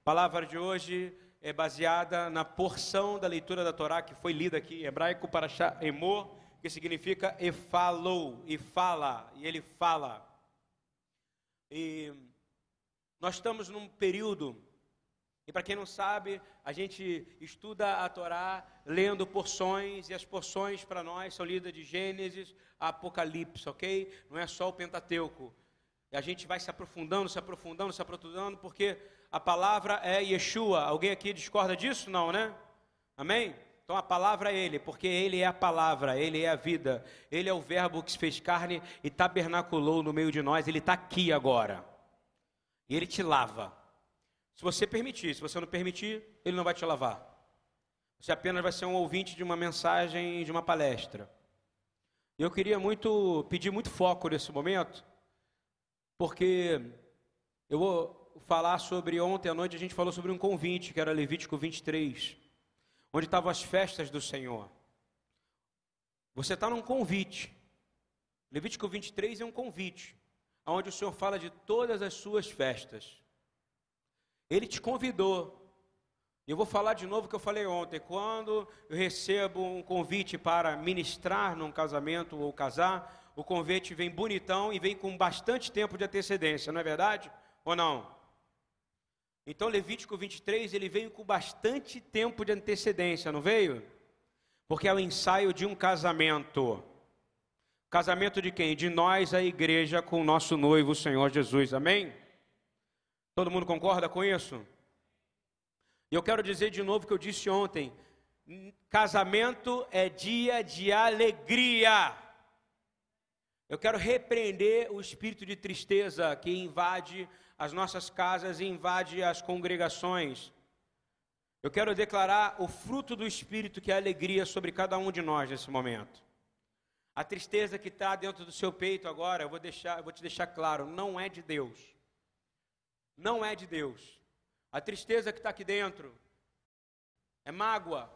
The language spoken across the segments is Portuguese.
A palavra de hoje é baseada na porção da leitura da Torá que foi lida aqui em hebraico para Emor, que significa e falou, e fala, e ele fala. E nós estamos num período, e para quem não sabe, a gente estuda a Torá lendo porções, e as porções para nós são lidas de Gênesis a Apocalipse, ok? Não é só o Pentateuco. E a gente vai se aprofundando, se aprofundando, se aprofundando, porque a palavra é Yeshua. Alguém aqui discorda disso? Não, né? Amém? Então a palavra é Ele, porque Ele é a palavra, Ele é a vida, Ele é o Verbo que se fez carne e tabernaculou no meio de nós, Ele está aqui agora. E Ele te lava. Se você permitir, se você não permitir, Ele não vai te lavar. Você apenas vai ser um ouvinte de uma mensagem, de uma palestra. Eu queria muito pedir muito foco nesse momento, porque eu vou falar sobre ontem à noite a gente falou sobre um convite, que era Levítico 23, onde estavam as festas do Senhor. Você está num convite. Levítico 23 é um convite, onde o Senhor fala de todas as suas festas. Ele te convidou. Eu vou falar de novo o que eu falei ontem. Quando eu recebo um convite para ministrar num casamento ou casar, o convite vem bonitão e vem com bastante tempo de antecedência, não é verdade? Ou não? Então Levítico 23, ele veio com bastante tempo de antecedência, não veio? Porque é o ensaio de um casamento. Casamento de quem? De nós, a igreja, com o nosso noivo, o Senhor Jesus. Amém? Todo mundo concorda com isso? E eu quero dizer de novo o que eu disse ontem: casamento é dia de alegria. Eu quero repreender o espírito de tristeza que invade as nossas casas e invade as congregações. Eu quero declarar o fruto do espírito que é alegria sobre cada um de nós nesse momento. A tristeza que está dentro do seu peito agora, eu vou, deixar, eu vou te deixar claro, não é de Deus. Não é de Deus. A tristeza que está aqui dentro é mágoa.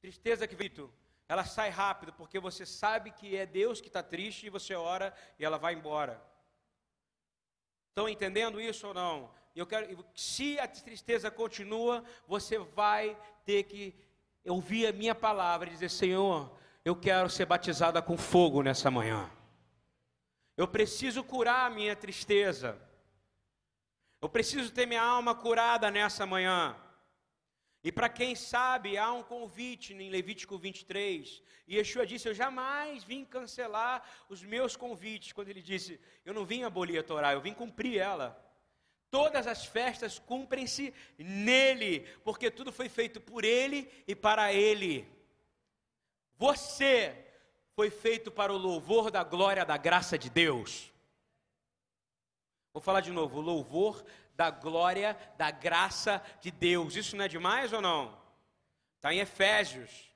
Tristeza que, Vitor, ela sai rápido, porque você sabe que é Deus que está triste e você ora e ela vai embora. Estão entendendo isso ou não? Eu quero, se a tristeza continua, você vai ter que ouvir a minha palavra e dizer: Senhor, eu quero ser batizada com fogo nessa manhã. Eu preciso curar a minha tristeza. Eu preciso ter minha alma curada nessa manhã. E para quem sabe, há um convite em Levítico 23. E Yeshua disse: Eu jamais vim cancelar os meus convites. Quando ele disse: Eu não vim abolir a Torá, eu vim cumprir ela. Todas as festas cumprem-se nele, porque tudo foi feito por ele e para ele. Você foi feito para o louvor da glória da graça de Deus. Vou falar de novo: louvor da glória, da graça de Deus. Isso não é demais ou não? Está em Efésios.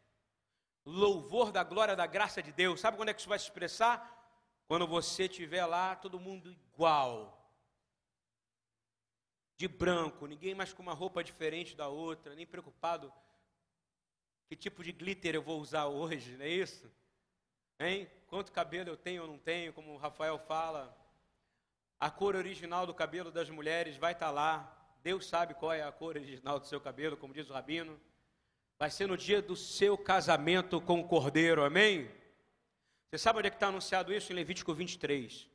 Louvor da glória, da graça de Deus. Sabe quando é que isso vai se expressar? Quando você estiver lá, todo mundo igual. De branco, ninguém mais com uma roupa diferente da outra, nem preocupado que tipo de glitter eu vou usar hoje, não é isso? Hein? Quanto cabelo eu tenho ou não tenho, como o Rafael fala. A cor original do cabelo das mulheres vai estar tá lá. Deus sabe qual é a cor original do seu cabelo, como diz o rabino. Vai ser no dia do seu casamento com o cordeiro, amém? Você sabe onde é que está anunciado isso? Em Levítico 23.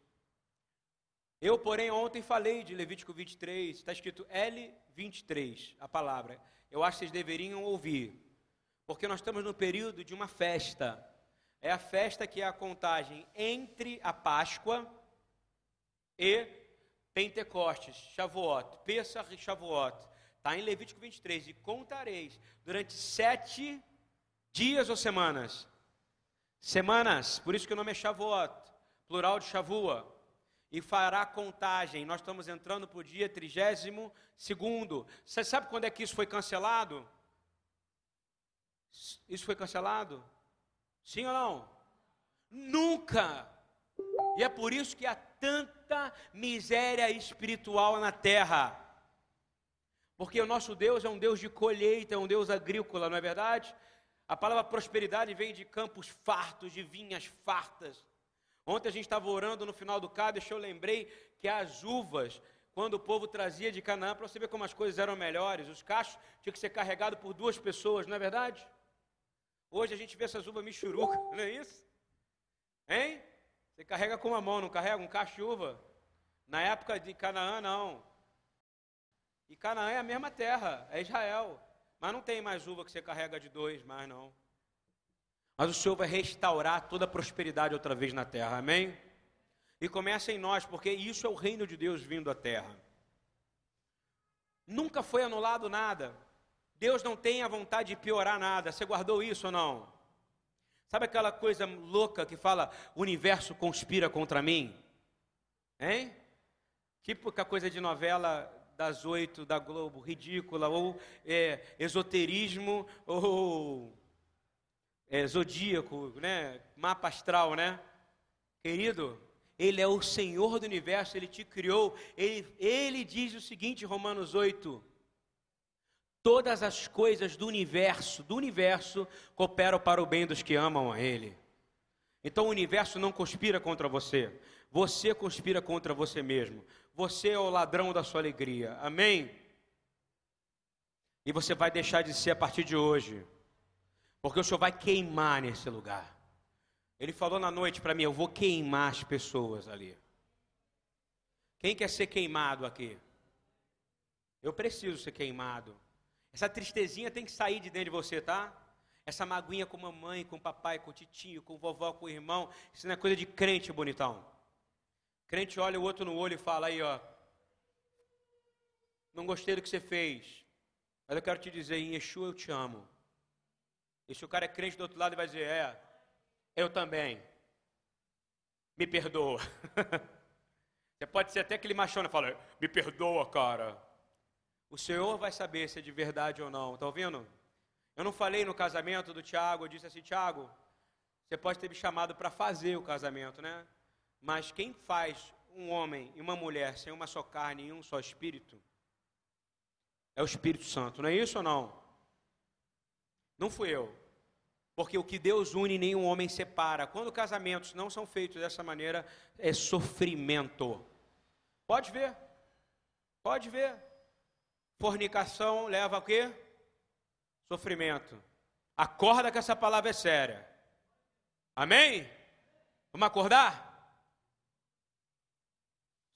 Eu, porém, ontem falei de Levítico 23, está escrito L23, a palavra. Eu acho que vocês deveriam ouvir, porque nós estamos no período de uma festa. É a festa que é a contagem entre a Páscoa e Pentecostes, Shavuot, Pesach e Shavuot. Está em Levítico 23. E contareis durante sete dias ou semanas. Semanas, por isso que o nome é Shavuot, plural de Shavua. E fará contagem. Nós estamos entrando para o dia trigésimo segundo. Você sabe quando é que isso foi cancelado? Isso foi cancelado? Sim ou não? Nunca! E é por isso que há tanta miséria espiritual na terra. Porque o nosso Deus é um Deus de colheita, é um Deus agrícola, não é verdade? A palavra prosperidade vem de campos fartos, de vinhas fartas. Ontem a gente estava orando no final do Cádiz, eu lembrei que as uvas, quando o povo trazia de Canaã, para você ver como as coisas eram melhores. Os cachos tinham que ser carregados por duas pessoas, não é verdade? Hoje a gente vê essas uvas michuruca, não é isso? Hein? Você carrega com uma mão, não carrega um cacho de uva? Na época de Canaã, não. E Canaã é a mesma terra, é Israel. Mas não tem mais uva que você carrega de dois, mais não. Mas o Senhor vai restaurar toda a prosperidade outra vez na terra, amém? E começa em nós, porque isso é o reino de Deus vindo à terra. Nunca foi anulado nada. Deus não tem a vontade de piorar nada. Você guardou isso ou não? Sabe aquela coisa louca que fala, o universo conspira contra mim? Hein? Tipo a coisa de novela das oito da Globo, ridícula, ou é, esoterismo, ou é, zodíaco, né? mapa astral, né? Querido, Ele é o Senhor do universo, Ele te criou. Ele, ele diz o seguinte, Romanos 8: Todas as coisas do universo, do universo, cooperam para o bem dos que amam a Ele. Então o universo não conspira contra você, você conspira contra você mesmo. Você é o ladrão da sua alegria. Amém? E você vai deixar de ser a partir de hoje. Porque o Senhor vai queimar nesse lugar. Ele falou na noite para mim: Eu vou queimar as pessoas ali. Quem quer ser queimado aqui? Eu preciso ser queimado. Essa tristezinha tem que sair de dentro de você, tá? Essa maguinha com mamãe, com papai, com titinho, com vovó, com irmão. Isso não é coisa de crente, bonitão. Crente olha o outro no olho e fala aí, ó. Não gostei do que você fez. Mas eu quero te dizer, em Yeshua eu te amo. E se o cara é crente do outro lado, ele vai dizer: É, eu também. Me perdoa. Você pode ser até aquele machona fala: Me perdoa, cara. O Senhor vai saber se é de verdade ou não. Está ouvindo? Eu não falei no casamento do Tiago, eu disse assim: Tiago, você pode ter me chamado para fazer o casamento, né? Mas quem faz um homem e uma mulher sem uma só carne e um só espírito é o Espírito Santo, não é isso ou não? Não fui eu. Porque o que Deus une, nenhum homem separa. Quando casamentos não são feitos dessa maneira, é sofrimento. Pode ver. Pode ver. Fornicação leva a quê? Sofrimento. Acorda que essa palavra é séria. Amém? Vamos acordar?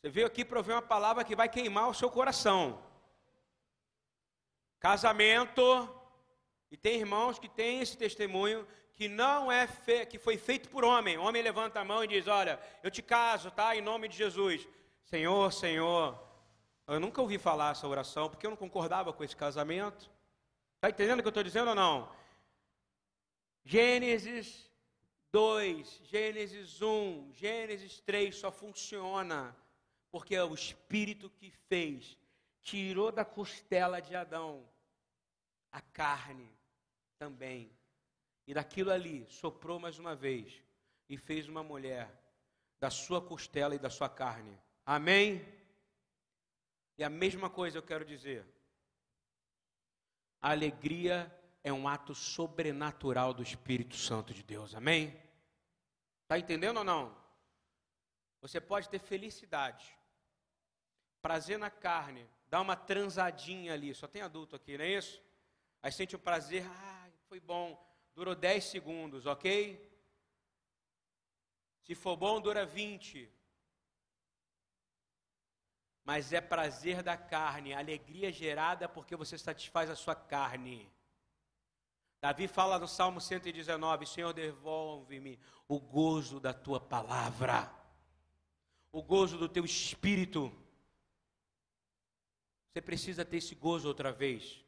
Você veio aqui para ouvir uma palavra que vai queimar o seu coração. Casamento e tem irmãos que têm esse testemunho que não é fe... que foi feito por homem. O homem levanta a mão e diz: "Olha, eu te caso, tá? Em nome de Jesus". Senhor, Senhor. Eu nunca ouvi falar essa oração porque eu não concordava com esse casamento. Está entendendo o que eu estou dizendo ou não? Gênesis 2, Gênesis 1, Gênesis 3 só funciona porque é o Espírito que fez, tirou da costela de Adão a carne também. E daquilo ali soprou mais uma vez e fez uma mulher da sua costela e da sua carne. Amém? E a mesma coisa eu quero dizer. A alegria é um ato sobrenatural do Espírito Santo de Deus. Amém? Está entendendo ou não? Você pode ter felicidade, prazer na carne, dar uma transadinha ali. Só tem adulto aqui, não é isso? Aí sente o prazer, ah, foi bom, durou 10 segundos, ok? Se for bom, dura 20. Mas é prazer da carne, alegria gerada porque você satisfaz a sua carne. Davi fala no Salmo 119: Senhor, devolve-me o gozo da tua palavra, o gozo do teu espírito. Você precisa ter esse gozo outra vez.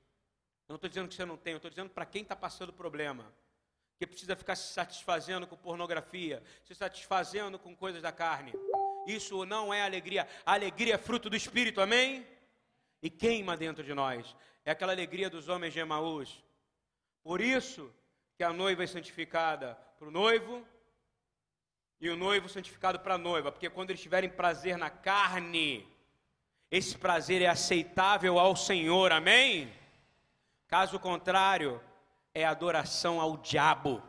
Eu não estou dizendo que você não tem, eu estou dizendo para quem está passando problema. Que precisa ficar se satisfazendo com pornografia, se satisfazendo com coisas da carne. Isso não é alegria. A alegria é fruto do Espírito, amém? E queima dentro de nós. É aquela alegria dos homens de Emaús. Por isso que a noiva é santificada para o noivo e o noivo santificado para a noiva. Porque quando eles tiverem prazer na carne, esse prazer é aceitável ao Senhor, amém? Caso contrário, é adoração ao diabo.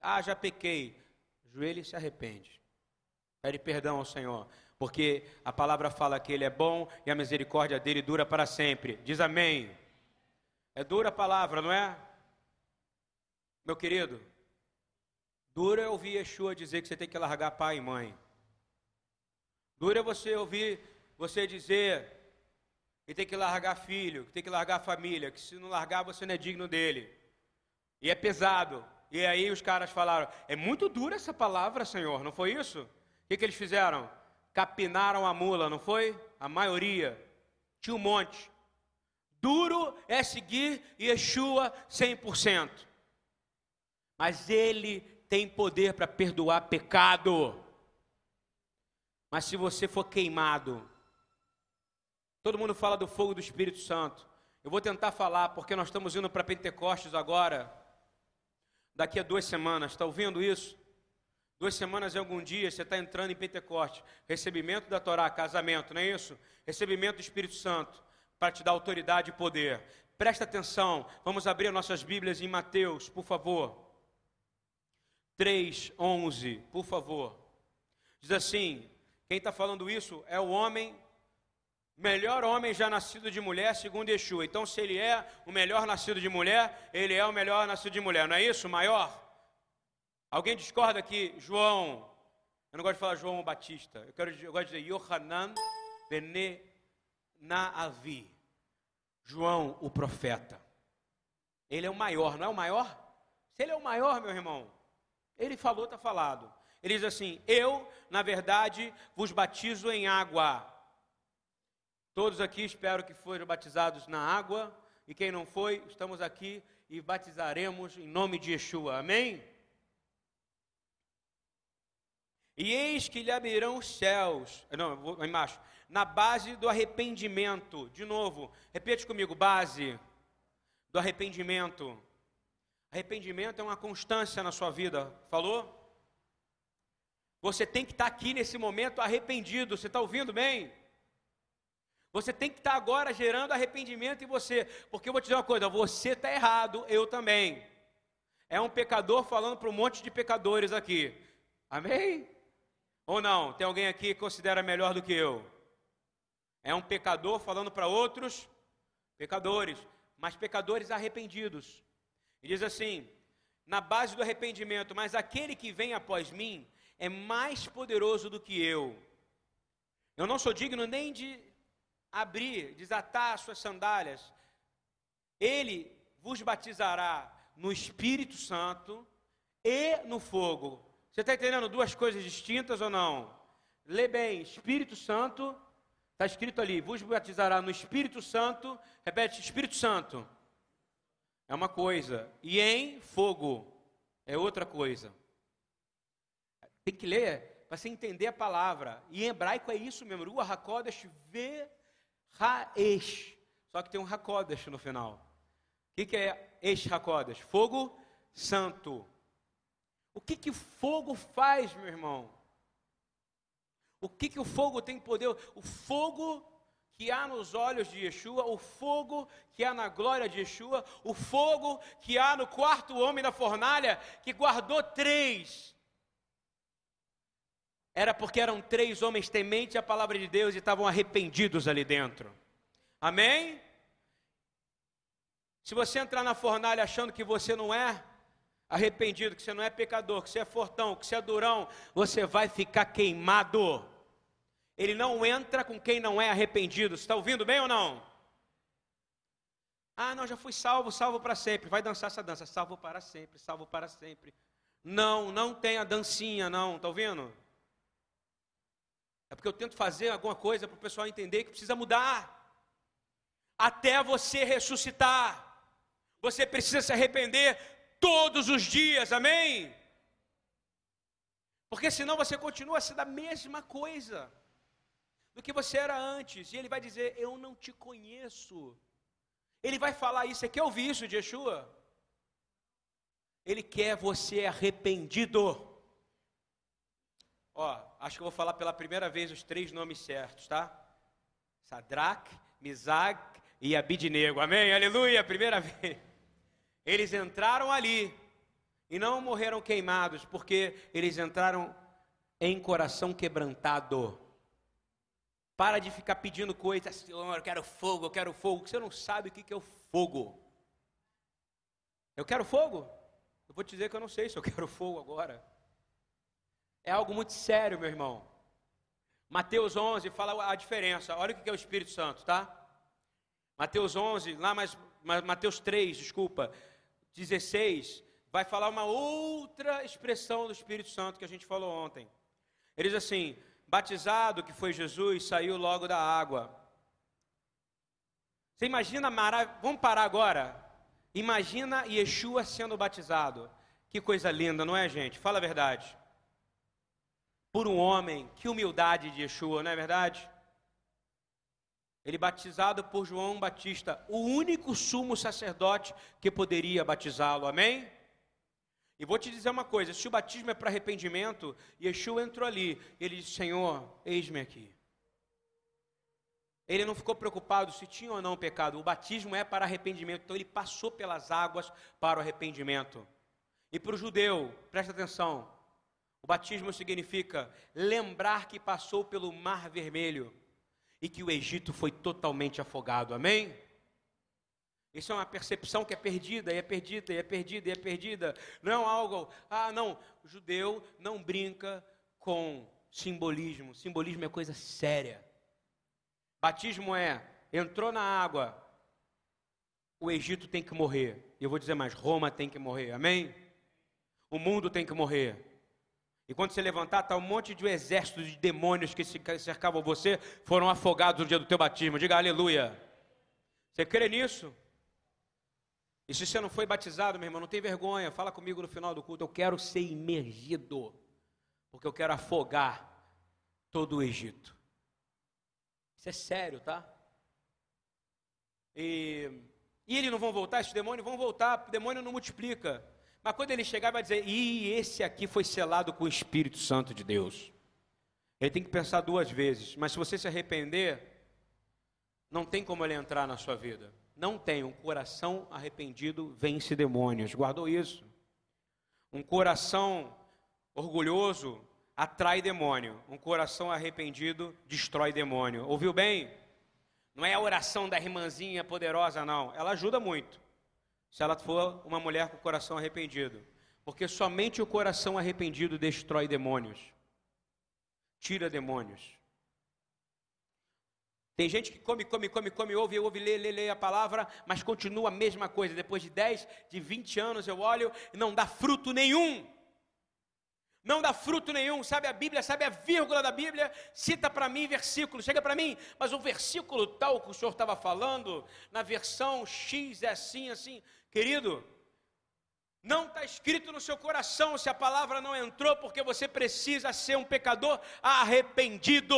Ah, já pequei. Joelho se arrepende. Pede perdão ao Senhor. porque a palavra fala que ele é bom e a misericórdia dele dura para sempre. Diz amém. É dura a palavra, não é? Meu querido, dura é ouvir Yeshua dizer que você tem que largar pai e mãe. Dura é você ouvir você dizer que tem que largar filho, que tem que largar família, que se não largar você não é digno dele. E é pesado. E aí os caras falaram: é muito dura essa palavra, Senhor, não foi isso? Que, que eles fizeram? Capinaram a mula, não foi? A maioria. Tinha um monte. Duro é seguir Yeshua 100%. Mas ele tem poder para perdoar pecado. Mas se você for queimado, Todo mundo fala do fogo do Espírito Santo. Eu vou tentar falar, porque nós estamos indo para Pentecostes agora, daqui a duas semanas. Está ouvindo isso? Duas semanas em algum dia você está entrando em Pentecostes. Recebimento da Torá, casamento, não é isso? Recebimento do Espírito Santo, para te dar autoridade e poder. Presta atenção, vamos abrir nossas Bíblias em Mateus, por favor. 3, 11, por favor. Diz assim: quem está falando isso é o homem melhor homem já nascido de mulher, segundo Yeshua. Então, se ele é o melhor nascido de mulher, ele é o melhor nascido de mulher. Não é isso? Maior? Alguém discorda que João, eu não gosto de falar João Batista, eu, quero, eu gosto de dizer Yohanan Bene Naavi. João, o profeta. Ele é o maior, não é o maior? Se ele é o maior, meu irmão, ele falou, está falado. Ele diz assim: Eu, na verdade, vos batizo em água Todos aqui espero que foram batizados na água, e quem não foi, estamos aqui e batizaremos em nome de Yeshua. Amém? E eis que lhe abrirão os céus. Não, vou embaixo. Na base do arrependimento. De novo, repete comigo: base do arrependimento. Arrependimento é uma constância na sua vida. Falou? Você tem que estar aqui nesse momento arrependido. Você está ouvindo bem? Você tem que estar agora gerando arrependimento em você, porque eu vou te dizer uma coisa: você está errado, eu também. É um pecador falando para um monte de pecadores aqui. Amém? Ou não? Tem alguém aqui que considera melhor do que eu? É um pecador falando para outros pecadores, mas pecadores arrependidos. E diz assim: na base do arrependimento, mas aquele que vem após mim é mais poderoso do que eu. Eu não sou digno nem de abrir, desatar as suas sandálias, ele vos batizará no Espírito Santo e no fogo. Você está entendendo duas coisas distintas ou não? Lê bem, Espírito Santo, está escrito ali, vos batizará no Espírito Santo, repete, Espírito Santo. É uma coisa, e em fogo é outra coisa. Tem que ler para você entender a palavra. E em hebraico é isso mesmo, Ruach HaKodesh, vê Haesh. Só que tem um Hakodesh no final. O que, que é Esh Hakodesh? Fogo santo. O que, que fogo faz, meu irmão? O que, que o fogo tem poder? O fogo que há nos olhos de Yeshua, o fogo que há na glória de Yeshua, o fogo que há no quarto homem da fornalha, que guardou três era porque eram três homens tementes à palavra de Deus e estavam arrependidos ali dentro. Amém? Se você entrar na fornalha achando que você não é arrependido, que você não é pecador, que você é fortão, que você é durão, você vai ficar queimado. Ele não entra com quem não é arrependido. Você está ouvindo bem ou não? Ah, não, já fui salvo, salvo para sempre. Vai dançar essa dança, salvo para sempre, salvo para sempre. Não, não tem a dancinha, não. Está ouvindo? É porque eu tento fazer alguma coisa para o pessoal entender que precisa mudar. Até você ressuscitar. Você precisa se arrepender todos os dias, amém? Porque senão você continua sendo a mesma coisa do que você era antes. E ele vai dizer: Eu não te conheço. Ele vai falar isso. Você quer ouvir isso de Yeshua? Ele quer você arrependido. Ó, acho que eu vou falar pela primeira vez os três nomes certos, tá? Sadraque, Misac e Abidnego. Amém? Aleluia! Primeira vez. Eles entraram ali e não morreram queimados, porque eles entraram em coração quebrantado. Para de ficar pedindo coisas, Senhor, eu quero fogo, eu quero fogo. Você não sabe o que é o fogo. Eu quero fogo? Eu vou te dizer que eu não sei se eu quero fogo agora. É algo muito sério, meu irmão. Mateus 11 fala a diferença. Olha o que é o Espírito Santo, tá? Mateus 11, lá mais, Mateus 3, desculpa, 16, vai falar uma outra expressão do Espírito Santo que a gente falou ontem. Ele diz assim: batizado que foi Jesus, saiu logo da água. Você imagina, vamos parar agora? Imagina Yeshua sendo batizado. Que coisa linda, não é, gente? Fala a verdade. Por um homem, que humildade de Yeshua, não é verdade? Ele batizado por João Batista, o único sumo sacerdote que poderia batizá-lo, amém? E vou te dizer uma coisa: se o batismo é para arrependimento, Yeshua entrou ali, ele disse: Senhor, eis-me aqui. Ele não ficou preocupado se tinha ou não pecado, o batismo é para arrependimento, então ele passou pelas águas para o arrependimento. E para o judeu, presta atenção: o batismo significa lembrar que passou pelo mar vermelho e que o Egito foi totalmente afogado, amém? Isso é uma percepção que é perdida, e é perdida, e é perdida, e é perdida. Não é algo, ah, não, o judeu não brinca com simbolismo. Simbolismo é coisa séria. Batismo é, entrou na água, o Egito tem que morrer. Eu vou dizer mais, Roma tem que morrer, amém? O mundo tem que morrer. E quando você levantar, está um monte de exércitos de demônios que cercavam você, foram afogados no dia do teu batismo. Diga aleluia. Você crê nisso? E se você não foi batizado, meu irmão, não tem vergonha, fala comigo no final do culto. Eu quero ser imergido, porque eu quero afogar todo o Egito. Isso é sério, tá? E, e eles não vão voltar, esses demônios vão voltar, o demônio não multiplica. Mas quando ele chegar, vai dizer: e esse aqui foi selado com o Espírito Santo de Deus. Ele tem que pensar duas vezes, mas se você se arrepender, não tem como ele entrar na sua vida não tem um coração arrependido vence demônios. Guardou isso? Um coração orgulhoso atrai demônio. Um coração arrependido destrói demônio. Ouviu bem? Não é a oração da irmãzinha poderosa, não. Ela ajuda muito. Se ela for uma mulher com coração arrependido. Porque somente o coração arrependido destrói demônios. Tira demônios. Tem gente que come, come, come, come, ouve, ouve, lê, lê, lê a palavra, mas continua a mesma coisa. Depois de 10, de 20 anos eu olho e não dá fruto nenhum. Não dá fruto nenhum, sabe a Bíblia, sabe a vírgula da Bíblia? Cita para mim versículo, chega para mim, mas o versículo tal que o senhor estava falando, na versão X é assim, assim. Querido, não está escrito no seu coração se a palavra não entrou, porque você precisa ser um pecador arrependido.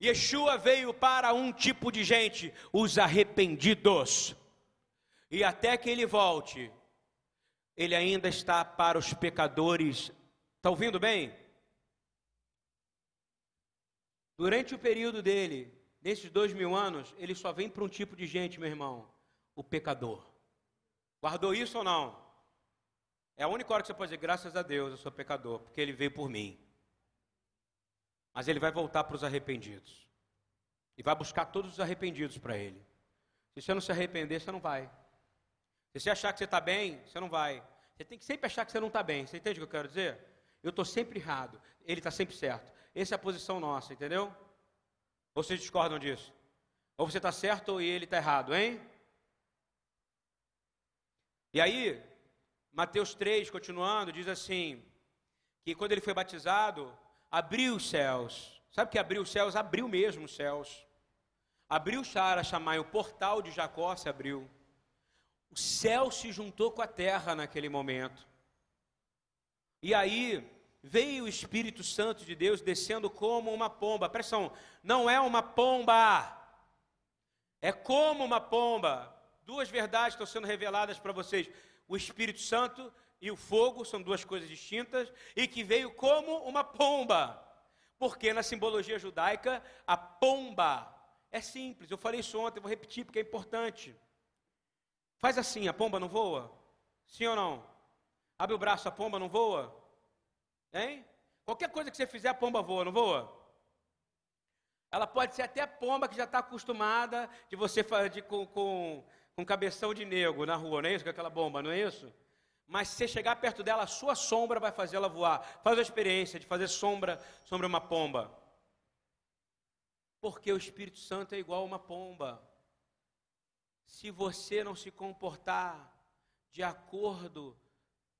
Yeshua veio para um tipo de gente, os arrependidos. E até que ele volte, ele ainda está para os pecadores. Está ouvindo bem? Durante o período dele, nesses dois mil anos, ele só vem para um tipo de gente, meu irmão: o pecador. Guardou isso ou não? É a única hora que você pode dizer, graças a Deus, eu sou pecador, porque ele veio por mim. Mas ele vai voltar para os arrependidos. E vai buscar todos os arrependidos para ele. Se você não se arrepender, você não vai. Se você achar que você está bem, você não vai. Você tem que sempre achar que você não está bem. Você entende o que eu quero dizer? Eu estou sempre errado, ele está sempre certo. Essa é a posição nossa, entendeu? Ou vocês discordam disso? Ou você está certo e ele está errado, hein? E aí, Mateus 3, continuando, diz assim: que quando ele foi batizado, abriu os céus. Sabe que abriu os céus? Abriu mesmo os céus. Abriu Shara Shamai, o portal de Jacó se abriu. O céu se juntou com a terra naquele momento. E aí veio o Espírito Santo de Deus descendo como uma pomba. Pressão, não é uma pomba. É como uma pomba. Duas verdades estão sendo reveladas para vocês. O Espírito Santo e o fogo são duas coisas distintas e que veio como uma pomba. Porque na simbologia judaica, a pomba é simples. Eu falei isso ontem, vou repetir porque é importante. Faz assim, a pomba não voa? Sim ou não? Abre o braço, a pomba não voa? Hein? Qualquer coisa que você fizer, a pomba voa, não voa? Ela pode ser até a pomba que já está acostumada de você fazer com, com, com cabeção de negro na rua, não é isso? Com aquela bomba, não é isso? Mas se você chegar perto dela, a sua sombra vai fazer ela voar. Faz a experiência de fazer sombra sobre uma pomba. Porque o Espírito Santo é igual a uma pomba. Se você não se comportar de acordo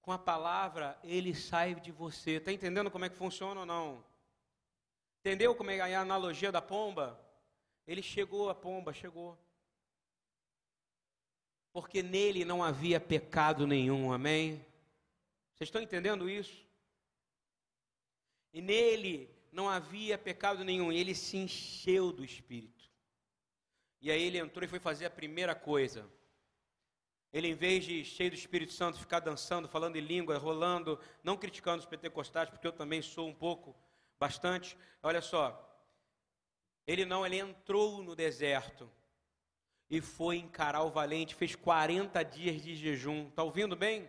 com a palavra, ele sai de você. Está entendendo como é que funciona ou não? Entendeu como é a analogia da pomba? Ele chegou, a pomba chegou. Porque nele não havia pecado nenhum, amém? Vocês estão entendendo isso? E nele não havia pecado nenhum, ele se encheu do Espírito. E aí ele entrou e foi fazer a primeira coisa. Ele, em vez de cheio do Espírito Santo, ficar dançando, falando em língua, rolando, não criticando os pentecostais, porque eu também sou um pouco, bastante. Olha só, ele não, ele entrou no deserto e foi encarar o valente, fez 40 dias de jejum. Está ouvindo bem?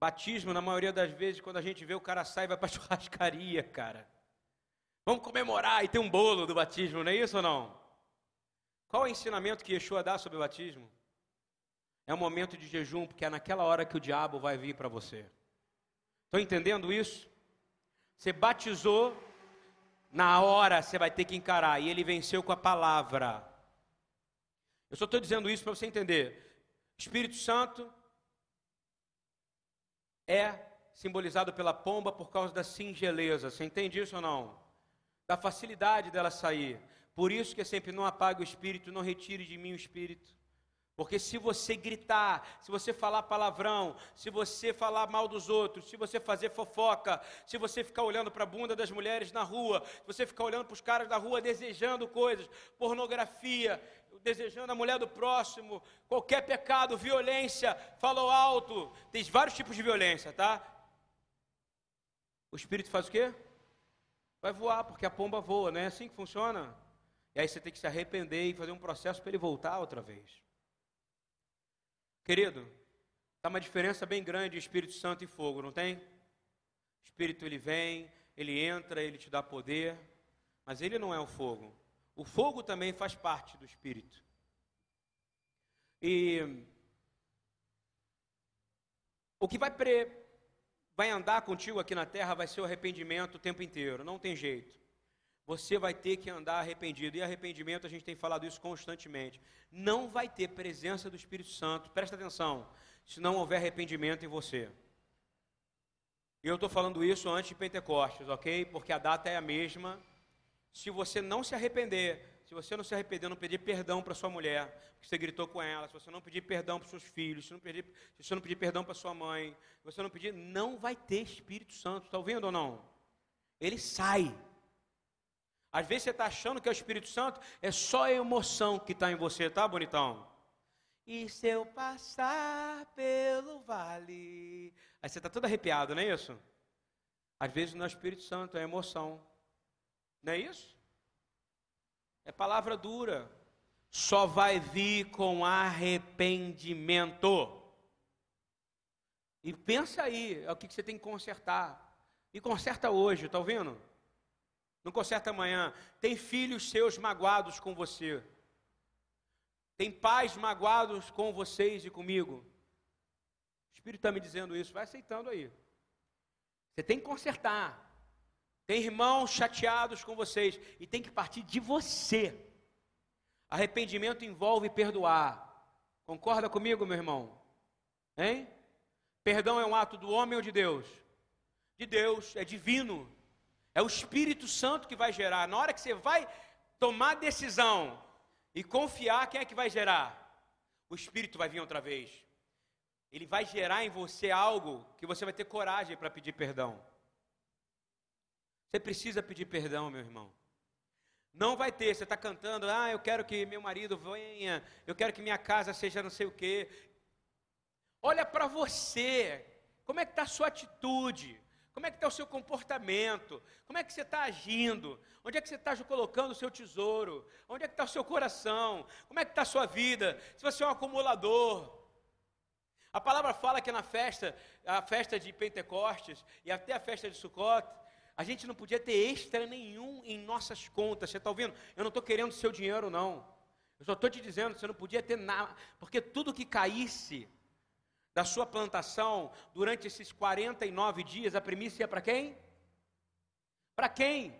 Batismo, na maioria das vezes, quando a gente vê o cara sai, vai para churrascaria, cara. Vamos comemorar e tem um bolo do batismo, não é isso ou não? Qual é o ensinamento que Yeshua dá sobre o batismo? É um momento de jejum, porque é naquela hora que o diabo vai vir para você. Estão entendendo isso? Você batizou, na hora você vai ter que encarar, e ele venceu com a palavra. Eu só estou dizendo isso para você entender. Espírito Santo é simbolizado pela pomba por causa da singeleza. Você entende isso ou não? Da facilidade dela sair. Por isso que é sempre não apague o espírito, não retire de mim o espírito. Porque se você gritar, se você falar palavrão, se você falar mal dos outros, se você fazer fofoca, se você ficar olhando para a bunda das mulheres na rua, se você ficar olhando para os caras da rua desejando coisas, pornografia, desejando a mulher do próximo, qualquer pecado, violência, falou alto, tem vários tipos de violência, tá? O espírito faz o quê? Vai voar, porque a pomba voa, não é assim que funciona? E aí você tem que se arrepender e fazer um processo para ele voltar outra vez. Querido, está uma diferença bem grande Espírito Santo e fogo, não tem? O Espírito ele vem, ele entra, ele te dá poder, mas ele não é o fogo. O fogo também faz parte do Espírito. E o que vai, pre, vai andar contigo aqui na terra vai ser o arrependimento o tempo inteiro, não tem jeito você vai ter que andar arrependido. E arrependimento, a gente tem falado isso constantemente. Não vai ter presença do Espírito Santo, presta atenção, se não houver arrependimento em você. E eu estou falando isso antes de Pentecostes, ok? Porque a data é a mesma. Se você não se arrepender, se você não se arrepender, não pedir perdão para sua mulher, porque você gritou com ela, se você não pedir perdão para seus filhos, se, não pedir, se você não pedir perdão para sua mãe, se você não pedir, não vai ter Espírito Santo. Está ouvindo ou não? Ele sai. Às vezes você está achando que é o Espírito Santo, é só a emoção que está em você, tá, bonitão? E se eu passar pelo vale. Aí você está todo arrepiado, não é isso? Às vezes não é o Espírito Santo, é emoção. Não é isso? É palavra dura. Só vai vir com arrependimento. E pensa aí, é o que você tem que consertar. E conserta hoje, está ouvindo? Não conserta amanhã. Tem filhos seus magoados com você. Tem pais magoados com vocês e comigo. O Espírito está me dizendo isso, vai aceitando aí. Você tem que consertar. Tem irmãos chateados com vocês e tem que partir de você. Arrependimento envolve perdoar. Concorda comigo, meu irmão? Hein? Perdão é um ato do homem ou de Deus? De Deus, é divino. É o Espírito Santo que vai gerar. Na hora que você vai tomar decisão e confiar, quem é que vai gerar? O Espírito vai vir outra vez. Ele vai gerar em você algo que você vai ter coragem para pedir perdão. Você precisa pedir perdão, meu irmão. Não vai ter, você está cantando, ah, eu quero que meu marido venha, eu quero que minha casa seja não sei o quê. Olha para você, como é que está a sua atitude? Como é que está o seu comportamento? Como é que você está agindo? Onde é que você está colocando o seu tesouro? Onde é que está o seu coração? Como é que está a sua vida? Se você é um acumulador. A palavra fala que na festa, a festa de Pentecostes e até a festa de Sukkot, A gente não podia ter extra nenhum em nossas contas. Você está ouvindo? Eu não estou querendo seu dinheiro, não. Eu só estou te dizendo, você não podia ter nada. Porque tudo que caísse da sua plantação durante esses 49 dias, a primícia ia para quem? Para quem?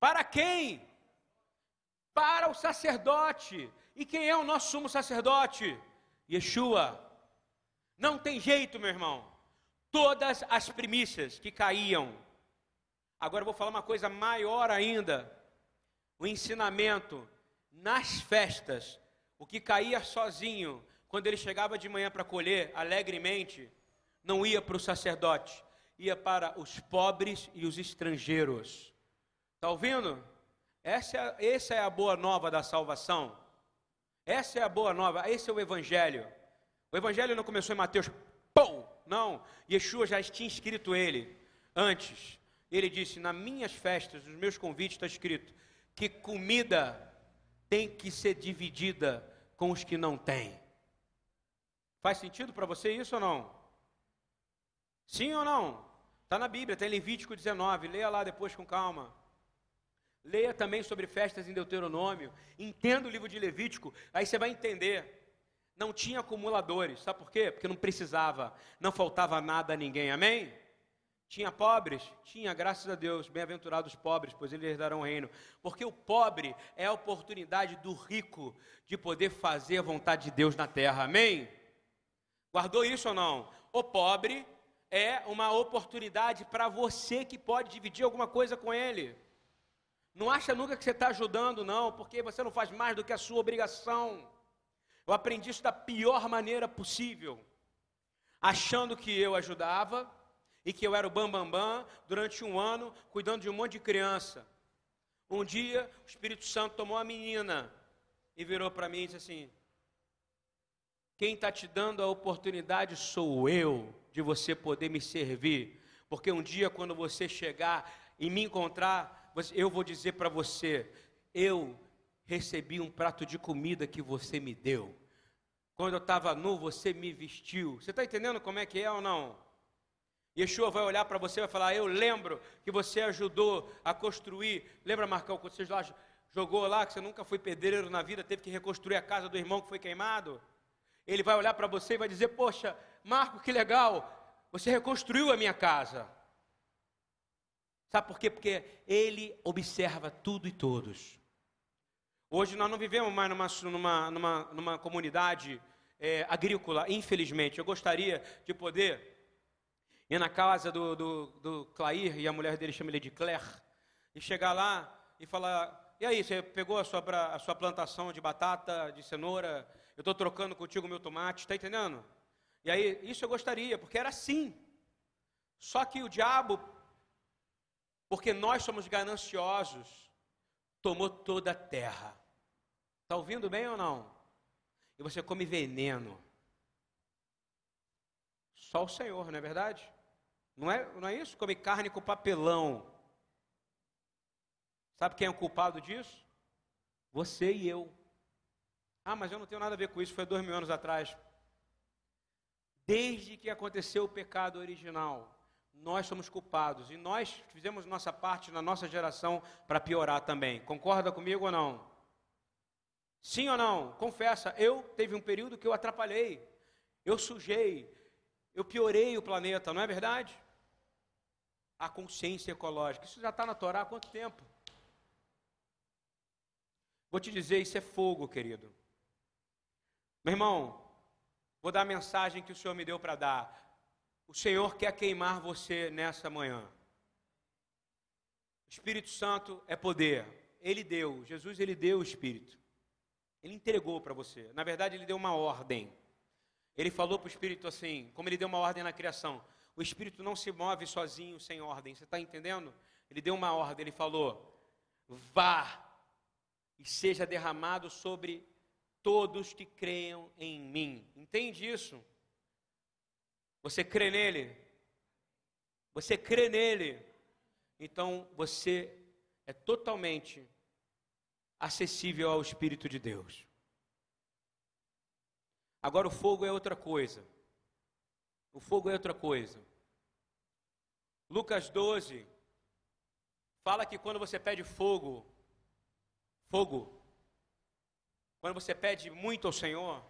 Para quem? Para o sacerdote. E quem é o nosso sumo sacerdote? Yeshua. Não tem jeito, meu irmão. Todas as primícias que caíam. Agora eu vou falar uma coisa maior ainda. O ensinamento nas festas, o que caía sozinho, quando ele chegava de manhã para colher alegremente, não ia para o sacerdote, ia para os pobres e os estrangeiros. Está ouvindo? Essa é, essa é a boa nova da salvação. Essa é a boa nova, esse é o Evangelho. O Evangelho não começou em Mateus, pum, não. Yeshua já tinha escrito ele antes. Ele disse: Nas minhas festas, nos meus convites está escrito que comida tem que ser dividida com os que não têm. Faz sentido para você isso ou não? Sim ou não? Está na Bíblia, está em Levítico 19. Leia lá depois com calma. Leia também sobre festas em Deuteronômio. Entenda o livro de Levítico, aí você vai entender. Não tinha acumuladores, sabe por quê? Porque não precisava, não faltava nada a ninguém, amém? Tinha pobres? Tinha, graças a Deus, bem-aventurados pobres, pois eles darão o reino. Porque o pobre é a oportunidade do rico de poder fazer a vontade de Deus na terra, amém? Guardou isso ou não? O pobre é uma oportunidade para você que pode dividir alguma coisa com ele. Não acha nunca que você está ajudando, não, porque você não faz mais do que a sua obrigação. Eu aprendi isso da pior maneira possível, achando que eu ajudava e que eu era o bambambam bam, bam, durante um ano, cuidando de um monte de criança. Um dia, o Espírito Santo tomou a menina e virou para mim e disse assim: Quem está te dando a oportunidade sou eu de você poder me servir. Porque um dia, quando você chegar e me encontrar, eu vou dizer para você: eu recebi um prato de comida que você me deu. Quando eu estava nu, você me vestiu. Você está entendendo como é que é ou não? Yeshua vai olhar para você e vai falar: Eu lembro que você ajudou a construir. Lembra, Marcão, quando você lá jogou lá, que você nunca foi pedreiro na vida, teve que reconstruir a casa do irmão que foi queimado? Ele vai olhar para você e vai dizer: Poxa, Marco, que legal, você reconstruiu a minha casa. Sabe por quê? Porque ele observa tudo e todos. Hoje nós não vivemos mais numa, numa, numa, numa comunidade é, agrícola, infelizmente. Eu gostaria de poder ir na casa do, do, do Clair, e a mulher dele chama ele de Claire, e chegar lá e falar: E aí, você pegou a sua, a sua plantação de batata, de cenoura? Eu estou trocando contigo o meu tomate, está entendendo? E aí, isso eu gostaria, porque era assim. Só que o diabo porque nós somos gananciosos, tomou toda a terra. Está ouvindo bem ou não? E você come veneno. Só o Senhor, não é verdade? Não é, não é isso? Come carne com papelão. Sabe quem é o culpado disso? Você e eu. Ah, mas eu não tenho nada a ver com isso, foi dois mil anos atrás. Desde que aconteceu o pecado original, nós somos culpados e nós fizemos nossa parte na nossa geração para piorar também. Concorda comigo ou não? Sim ou não? Confessa, eu teve um período que eu atrapalhei, eu sujei, eu piorei o planeta, não é verdade? A consciência ecológica, isso já está na Torá há quanto tempo? Vou te dizer, isso é fogo, querido. Meu irmão, vou dar a mensagem que o Senhor me deu para dar. O Senhor quer queimar você nessa manhã. O Espírito Santo é poder. Ele deu, Jesus ele deu o Espírito. Ele entregou para você. Na verdade, ele deu uma ordem. Ele falou para o Espírito assim, como ele deu uma ordem na criação. O Espírito não se move sozinho, sem ordem. Você está entendendo? Ele deu uma ordem, ele falou: vá e seja derramado sobre todos que creiam em mim. Entende isso? Você crê nele? Você crê nele? Então você é totalmente acessível ao Espírito de Deus. Agora o fogo é outra coisa. O fogo é outra coisa. Lucas 12 fala que quando você pede fogo, fogo, quando você pede muito ao Senhor,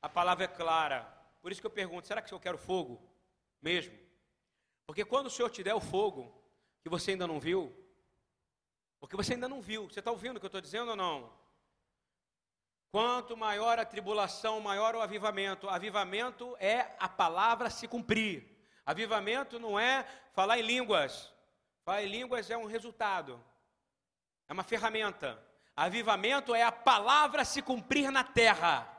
a palavra é clara. Por isso que eu pergunto: será que eu quero fogo mesmo? Porque quando o Senhor te der o fogo, que você ainda não viu, porque você ainda não viu, você está ouvindo o que eu estou dizendo ou não? Quanto maior a tribulação, maior o avivamento. Avivamento é a palavra se cumprir. Avivamento não é falar em línguas. Falar em línguas é um resultado, é uma ferramenta. Avivamento é a palavra se cumprir na terra.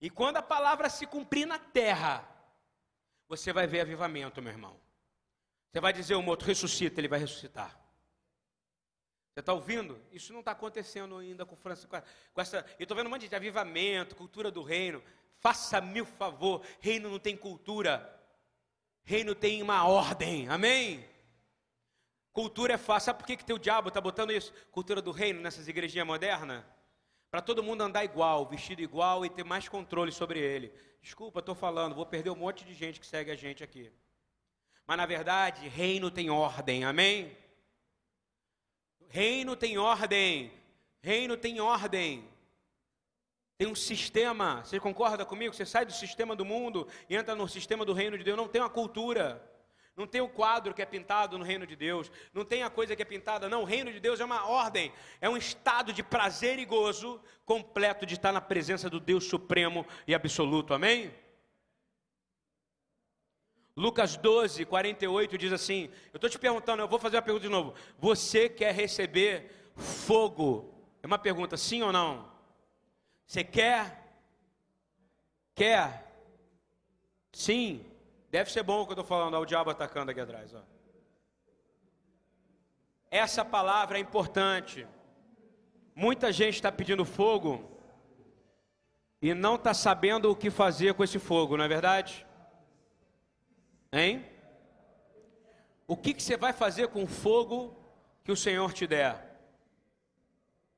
E quando a palavra se cumprir na terra, você vai ver avivamento, meu irmão. Você vai dizer o morto, ressuscita, ele vai ressuscitar. Você está ouvindo? Isso não está acontecendo ainda com França. Com essa, eu estou vendo um monte de avivamento, cultura do reino. Faça-me o favor, reino não tem cultura. Reino tem uma ordem, amém? Cultura é fácil. Sabe por que, que teu diabo está botando isso? Cultura do reino nessas igrejinhas modernas? Para todo mundo andar igual, vestido igual e ter mais controle sobre ele. Desculpa, estou falando, vou perder um monte de gente que segue a gente aqui. Mas na verdade, reino tem ordem, amém? Reino tem ordem, reino tem ordem. Tem um sistema, você concorda comigo? Você sai do sistema do mundo e entra no sistema do reino de Deus, não tem uma cultura. Não tem o quadro que é pintado no reino de Deus. Não tem a coisa que é pintada. Não, o reino de Deus é uma ordem. É um estado de prazer e gozo completo de estar na presença do Deus supremo e absoluto. Amém? Lucas 12, 48 diz assim: Eu estou te perguntando, eu vou fazer uma pergunta de novo. Você quer receber fogo? É uma pergunta, sim ou não? Você quer? Quer? Sim. Deve ser bom o que eu estou falando, olha o diabo atacando aqui atrás. Ó. Essa palavra é importante. Muita gente está pedindo fogo e não está sabendo o que fazer com esse fogo, não é verdade? Hein? O que, que você vai fazer com o fogo que o Senhor te der?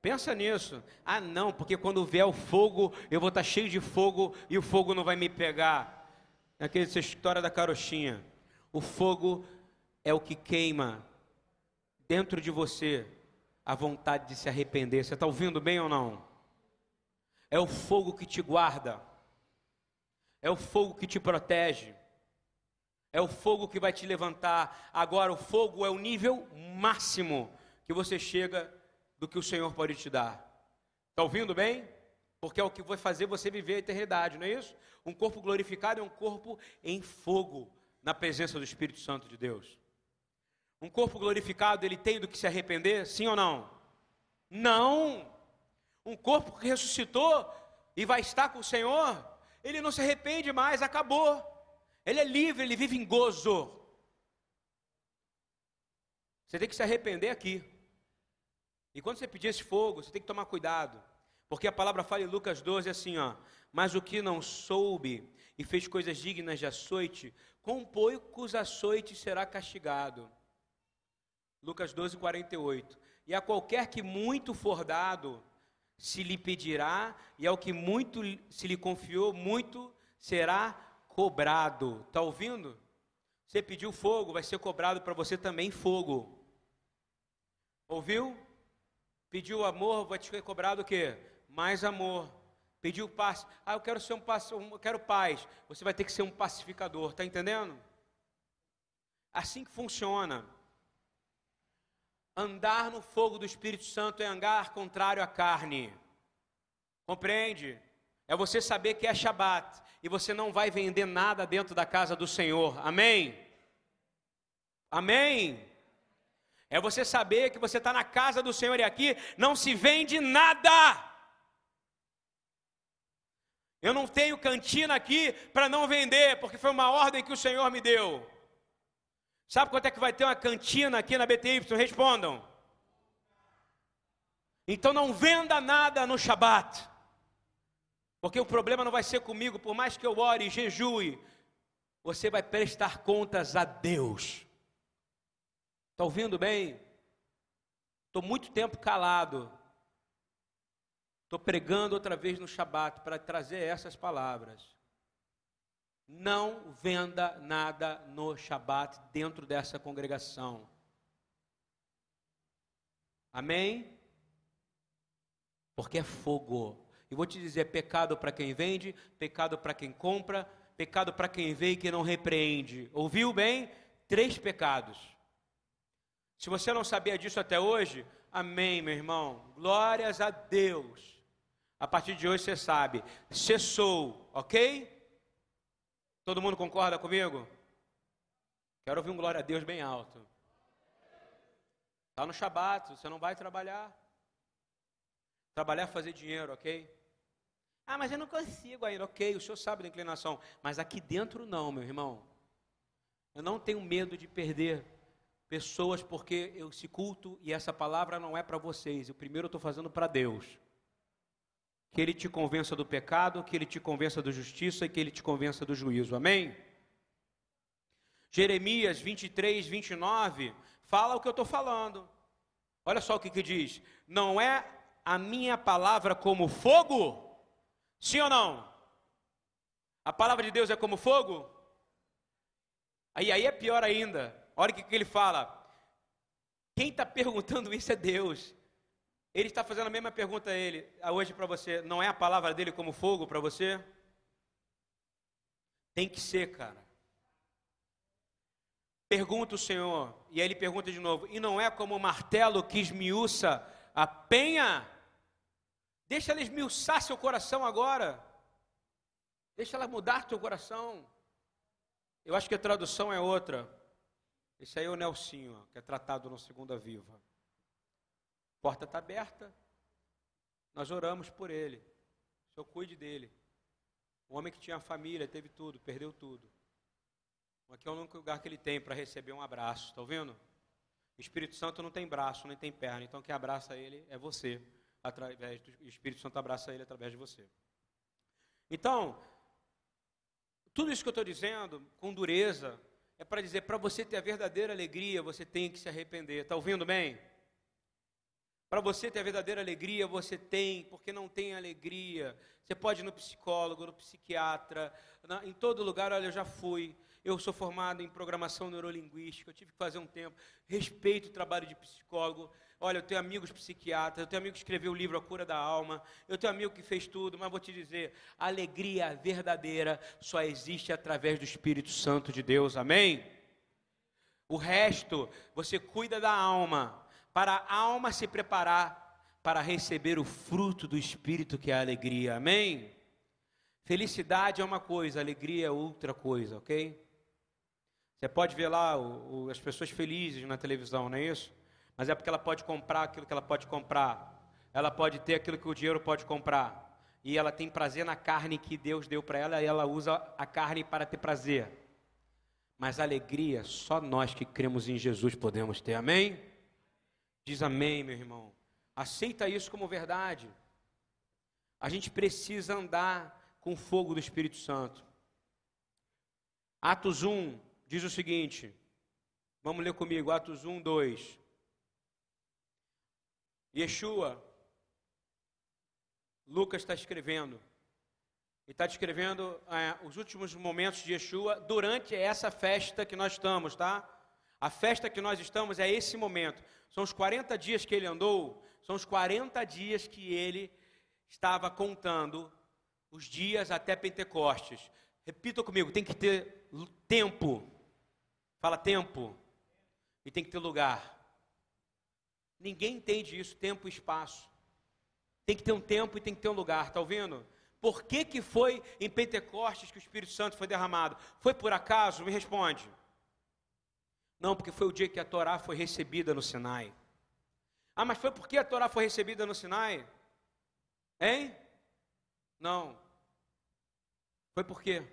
Pensa nisso. Ah, não, porque quando vier o fogo, eu vou estar tá cheio de fogo e o fogo não vai me pegar. Naquela história da carochinha. O fogo é o que queima dentro de você a vontade de se arrepender. Você está ouvindo bem ou não? É o fogo que te guarda. É o fogo que te protege. É o fogo que vai te levantar. Agora, o fogo é o nível máximo que você chega do que o Senhor pode te dar. Está ouvindo bem? Porque é o que vai fazer você viver a eternidade, não é isso? Um corpo glorificado é um corpo em fogo, na presença do Espírito Santo de Deus. Um corpo glorificado, ele tem do que se arrepender? Sim ou não? Não! Um corpo que ressuscitou e vai estar com o Senhor, ele não se arrepende mais, acabou. Ele é livre, ele vive em gozo. Você tem que se arrepender aqui. E quando você pedir esse fogo, você tem que tomar cuidado. Porque a palavra fala em Lucas 12 assim, ó. Mas o que não soube e fez coisas dignas de açoite, com poucos açoites será castigado. Lucas 12, 48. E a qualquer que muito for dado, se lhe pedirá, e ao que muito se lhe confiou, muito será cobrado. Está ouvindo? Você pediu fogo, vai ser cobrado para você também fogo. Ouviu? Pediu amor, vai te ser cobrado o quê? Mais amor. Pediu paz. Ah, eu quero ser um, eu quero paz. Você vai ter que ser um pacificador, tá entendendo? Assim que funciona. Andar no fogo do Espírito Santo é andar contrário à carne. Compreende? É você saber que é Shabat e você não vai vender nada dentro da casa do Senhor. Amém? Amém? É você saber que você está na casa do Senhor e aqui não se vende nada. Eu não tenho cantina aqui para não vender, porque foi uma ordem que o Senhor me deu. Sabe quanto é que vai ter uma cantina aqui na BTY? Respondam. Então não venda nada no Shabat. Porque o problema não vai ser comigo, por mais que eu ore e jejue, você vai prestar contas a Deus. Está ouvindo bem? Estou muito tempo calado. Estou pregando outra vez no Shabat para trazer essas palavras. Não venda nada no Shabat dentro dessa congregação. Amém? Porque é fogo. E vou te dizer: pecado para quem vende, pecado para quem compra, pecado para quem vê e que não repreende. Ouviu bem? Três pecados. Se você não sabia disso até hoje, amém, meu irmão. Glórias a Deus. A partir de hoje você sabe. Cessou, ok? Todo mundo concorda comigo? Quero ouvir um glória a Deus bem alto. Está no Shabat, você não vai trabalhar. Trabalhar é fazer dinheiro, ok? Ah, mas eu não consigo ainda. Ok, o senhor sabe da inclinação. Mas aqui dentro não, meu irmão. Eu não tenho medo de perder pessoas porque eu se culto e essa palavra não é para vocês. O primeiro eu estou fazendo para Deus. Que Ele te convença do pecado, que Ele te convença da justiça e que Ele te convença do juízo. Amém? Jeremias 23, 29 fala o que eu estou falando. Olha só o que, que diz: Não é a minha palavra como fogo? Sim ou não? A palavra de Deus é como fogo? Aí, aí é pior ainda. Olha o que, que ele fala. Quem está perguntando isso é Deus. Ele está fazendo a mesma pergunta a ele hoje para você. Não é a palavra dele como fogo para você? Tem que ser, cara. Pergunta o Senhor, e aí ele pergunta de novo: e não é como o martelo que esmiuça a penha? Deixa ela esmiuçar seu coração agora. Deixa ela mudar teu coração. Eu acho que a tradução é outra. Esse aí é o Nelsinho, que é tratado no Segunda Viva. Porta está aberta. Nós oramos por ele. O Senhor cuide dele. Um homem que tinha família, teve tudo, perdeu tudo. Aqui é o único lugar que ele tem para receber um abraço. Está ouvindo? O Espírito Santo não tem braço, nem tem perna. Então quem abraça ele é você através do Espírito Santo abraça ele através de você. Então, tudo isso que eu estou dizendo, com dureza, é para dizer, para você ter a verdadeira alegria, você tem que se arrepender. Está ouvindo bem? Para você ter a verdadeira alegria, você tem, porque não tem alegria. Você pode ir no psicólogo, no psiquiatra, na, em todo lugar, olha, eu já fui. Eu sou formado em programação neurolinguística, eu tive que fazer um tempo. Respeito o trabalho de psicólogo. Olha, eu tenho amigos psiquiatras, eu tenho amigo que escreveu o livro A Cura da Alma, eu tenho amigo que fez tudo, mas vou te dizer, a alegria verdadeira só existe através do Espírito Santo de Deus, amém? O resto, você cuida da alma, para a alma se preparar para receber o fruto do Espírito que é a alegria, amém? Felicidade é uma coisa, alegria é outra coisa, ok? Você pode ver lá o, o, as pessoas felizes na televisão, não é isso? mas é porque ela pode comprar aquilo que ela pode comprar, ela pode ter aquilo que o dinheiro pode comprar, e ela tem prazer na carne que Deus deu para ela, e ela usa a carne para ter prazer. Mas alegria, só nós que cremos em Jesus podemos ter, amém? Diz amém, meu irmão. Aceita isso como verdade. A gente precisa andar com o fogo do Espírito Santo. Atos 1 diz o seguinte: vamos ler comigo, Atos 1, 2. Yeshua, Lucas está escrevendo. Ele está descrevendo é, os últimos momentos de Yeshua durante essa festa que nós estamos, tá? A festa que nós estamos é esse momento. São os 40 dias que ele andou, são os 40 dias que ele estava contando os dias até Pentecostes. Repita comigo, tem que ter tempo. Fala tempo. E tem que ter lugar. Ninguém entende isso, tempo e espaço. Tem que ter um tempo e tem que ter um lugar, está ouvindo? Por que, que foi em Pentecostes que o Espírito Santo foi derramado? Foi por acaso? Me responde. Não, porque foi o dia que a Torá foi recebida no Sinai. Ah, mas foi porque a Torá foi recebida no Sinai? Hein? Não. Foi por quê?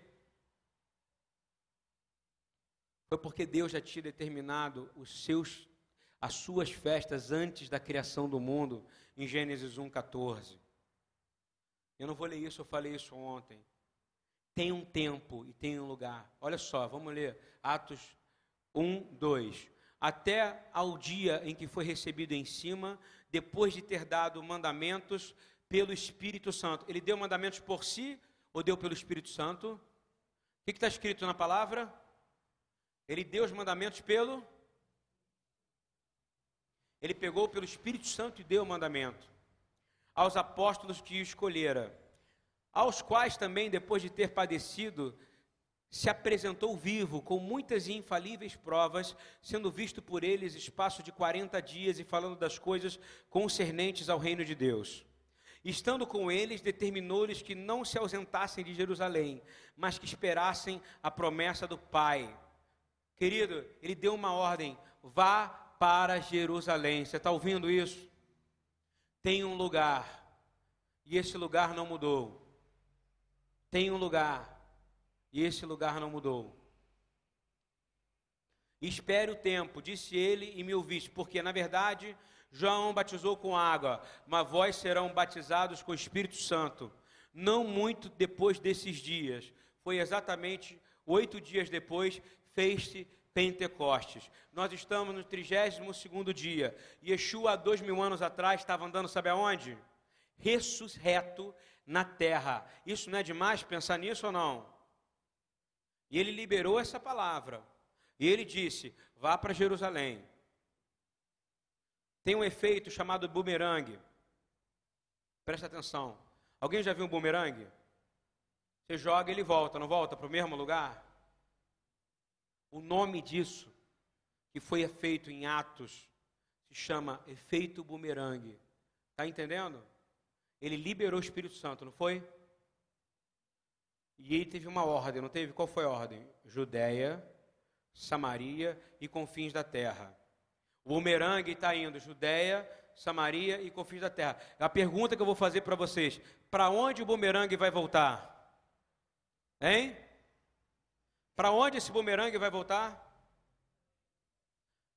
Foi porque Deus já tinha determinado os seus as suas festas antes da criação do mundo, em Gênesis 1,14. Eu não vou ler isso, eu falei isso ontem. Tem um tempo e tem um lugar. Olha só, vamos ler Atos 1, 2. Até ao dia em que foi recebido em cima, depois de ter dado mandamentos pelo Espírito Santo. Ele deu mandamentos por si ou deu pelo Espírito Santo? que está escrito na palavra? Ele deu os mandamentos pelo. Ele pegou pelo Espírito Santo e deu o mandamento aos apóstolos que o escolhera, aos quais também, depois de ter padecido, se apresentou vivo, com muitas e infalíveis provas, sendo visto por eles espaço de quarenta dias e falando das coisas concernentes ao reino de Deus. Estando com eles, determinou-lhes que não se ausentassem de Jerusalém, mas que esperassem a promessa do Pai. Querido, ele deu uma ordem: vá para Jerusalém. Você está ouvindo isso? Tem um lugar, e esse lugar não mudou. Tem um lugar, e esse lugar não mudou. Espere o tempo, disse ele e me ouviste, porque na verdade João batizou com água, mas vós serão batizados com o Espírito Santo. Não muito depois desses dias, foi exatamente oito dias depois, fez-se Pentecostes. Nós estamos no 32 dia. Yeshua, há dois mil anos atrás, estava andando, sabe aonde? Ressurreto na terra. Isso não é demais pensar nisso ou não? E ele liberou essa palavra. E ele disse: vá para Jerusalém. Tem um efeito chamado bumerangue. Presta atenção. Alguém já viu um bumerangue? Você joga e ele volta, não volta para o mesmo lugar? O nome disso, que foi feito em Atos, se chama efeito bumerangue. Está entendendo? Ele liberou o Espírito Santo, não foi? E ele teve uma ordem, não teve? Qual foi a ordem? Judéia, Samaria e confins da terra. O bumerangue está indo Judéia, Samaria e confins da terra. A pergunta que eu vou fazer para vocês: para onde o bumerangue vai voltar? Hein? Para onde esse bumerangue vai voltar?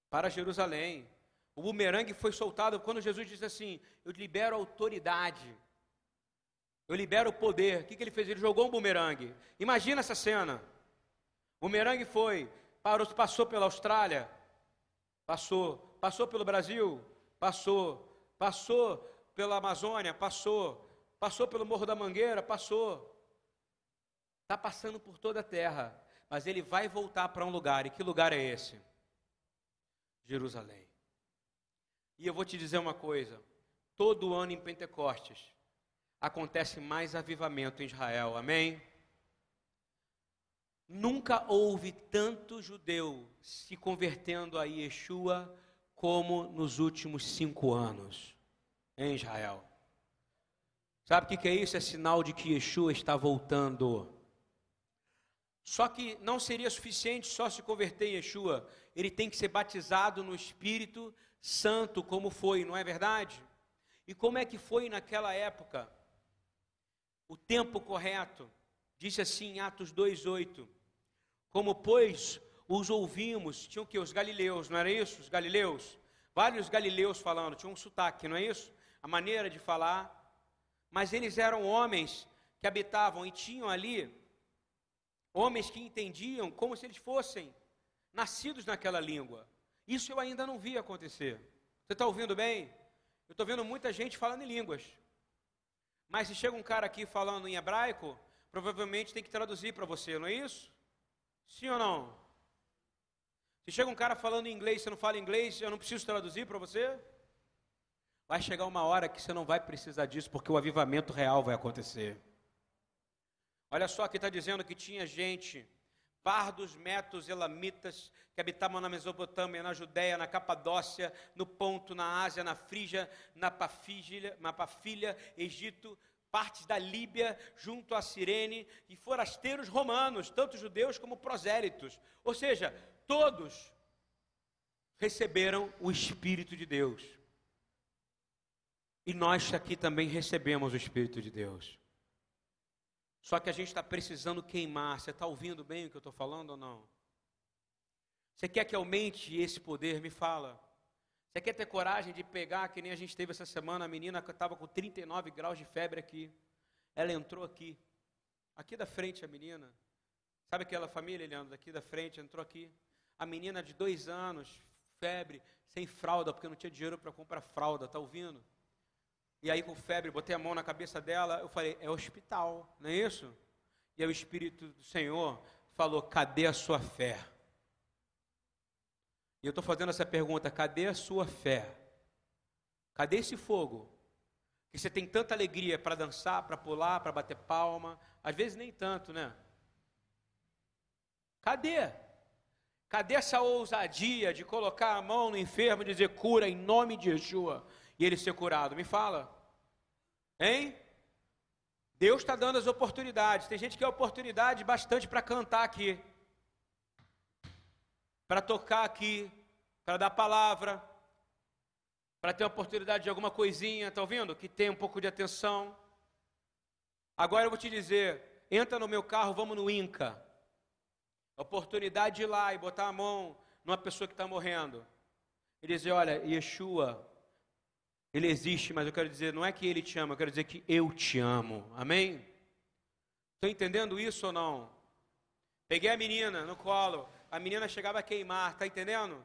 Para Jerusalém. O bumerangue foi soltado quando Jesus disse assim: Eu libero autoridade. Eu libero o poder. O que, que ele fez? Ele jogou um bumerangue. Imagina essa cena. O bumerangue foi, parou, passou pela Austrália, passou, passou pelo Brasil, passou, passou pela Amazônia, passou, passou pelo Morro da Mangueira, passou. Está passando por toda a terra, mas ele vai voltar para um lugar. E que lugar é esse? Jerusalém. E eu vou te dizer uma coisa: todo ano em Pentecostes, acontece mais avivamento em Israel, amém? Nunca houve tanto judeu se convertendo a Yeshua como nos últimos cinco anos em Israel. Sabe o que é isso? É sinal de que Yeshua está voltando. Só que não seria suficiente só se converter em Yeshua, ele tem que ser batizado no Espírito Santo, como foi, não é verdade? E como é que foi naquela época? O tempo correto. Disse assim em Atos 2:8. Como pois os ouvimos, tinham que os galileus, não era isso? Os galileus, vários galileus falando, tinham um sotaque, não é isso? A maneira de falar. Mas eles eram homens que habitavam e tinham ali homens que entendiam como se eles fossem nascidos naquela língua. Isso eu ainda não vi acontecer. Você está ouvindo bem? Eu estou vendo muita gente falando em línguas. Mas se chega um cara aqui falando em hebraico, provavelmente tem que traduzir para você, não é isso? Sim ou não? Se chega um cara falando em inglês, você não fala inglês, eu não preciso traduzir para você? Vai chegar uma hora que você não vai precisar disso, porque o avivamento real vai acontecer. Olha só, aqui está dizendo que tinha gente pardos, metos, elamitas, que habitavam na Mesopotâmia, na Judéia, na Capadócia, no Ponto, na Ásia, na Frígia, na Pafília, na Pafília, Egito, partes da Líbia, junto a Cirene, e forasteiros romanos, tanto judeus como prosélitos. Ou seja, todos receberam o Espírito de Deus. E nós aqui também recebemos o Espírito de Deus. Só que a gente está precisando queimar. Você está ouvindo bem o que eu estou falando ou não? Você quer que aumente esse poder? Me fala. Você quer ter coragem de pegar, que nem a gente teve essa semana, a menina que estava com 39 graus de febre aqui. Ela entrou aqui. Aqui da frente a menina. Sabe aquela família, Leandro, daqui da frente, entrou aqui. A menina de dois anos, febre, sem fralda, porque não tinha dinheiro para comprar fralda, está ouvindo? E aí, com febre, botei a mão na cabeça dela. Eu falei: é hospital, não é isso? E aí, o Espírito do Senhor falou: cadê a sua fé? E eu estou fazendo essa pergunta: cadê a sua fé? Cadê esse fogo? Que você tem tanta alegria para dançar, para pular, para bater palma, às vezes nem tanto, né? Cadê? Cadê essa ousadia de colocar a mão no enfermo e dizer cura em nome de Yeshua e ele ser curado? Me fala. Hein? Deus está dando as oportunidades. Tem gente que é oportunidade bastante para cantar aqui, para tocar aqui, para dar palavra, para ter oportunidade de alguma coisinha, está ouvindo? Que tem um pouco de atenção. Agora eu vou te dizer: entra no meu carro, vamos no Inca. Oportunidade de ir lá e botar a mão numa pessoa que está morrendo. E dizer: Olha, Yeshua, ele existe, mas eu quero dizer, não é que ele te ama, eu quero dizer que eu te amo. Amém? Estão entendendo isso ou não? Peguei a menina no colo, a menina chegava a queimar, está entendendo?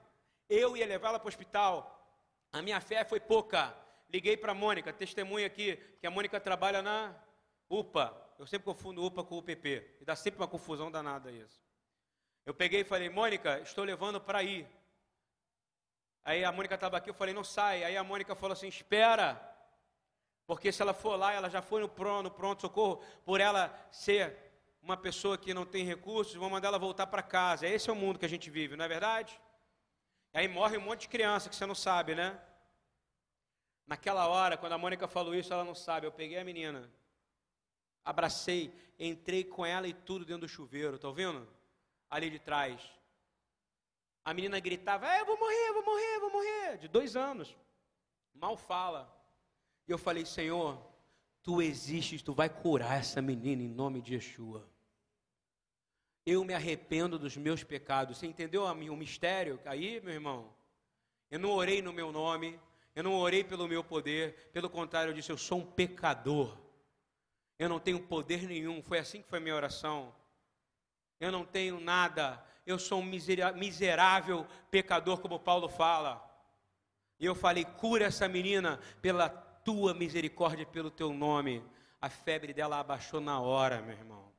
Eu ia levá-la para o hospital. A minha fé foi pouca. Liguei para a Mônica, testemunha aqui, que a Mônica trabalha na UPA. Eu sempre confundo UPA com UPP. E dá sempre uma confusão danada isso. Eu peguei e falei, Mônica, estou levando para ir. Aí a Mônica estava aqui, eu falei, não sai. Aí a Mônica falou assim, espera. Porque se ela for lá, ela já foi no pronto, pronto socorro, por ela ser uma pessoa que não tem recursos, vão mandar ela voltar para casa. Esse é o mundo que a gente vive, não é verdade? Aí morre um monte de criança que você não sabe, né? Naquela hora, quando a Mônica falou isso, ela não sabe. Eu peguei a menina, abracei, entrei com ela e tudo dentro do chuveiro, tá ouvindo? ali de trás. A menina gritava: é, Eu vou morrer, eu vou morrer, eu vou morrer. De dois anos. Mal fala. E eu falei: Senhor, tu existes, tu vai curar essa menina em nome de Yeshua. Eu me arrependo dos meus pecados. Você entendeu o mistério? Aí, meu irmão, eu não orei no meu nome, eu não orei pelo meu poder, pelo contrário, eu disse: Eu sou um pecador. Eu não tenho poder nenhum. Foi assim que foi minha oração eu não tenho nada, eu sou um miserável pecador, como Paulo fala. E eu falei: cura essa menina pela tua misericórdia pelo teu nome. A febre dela abaixou na hora, meu irmão.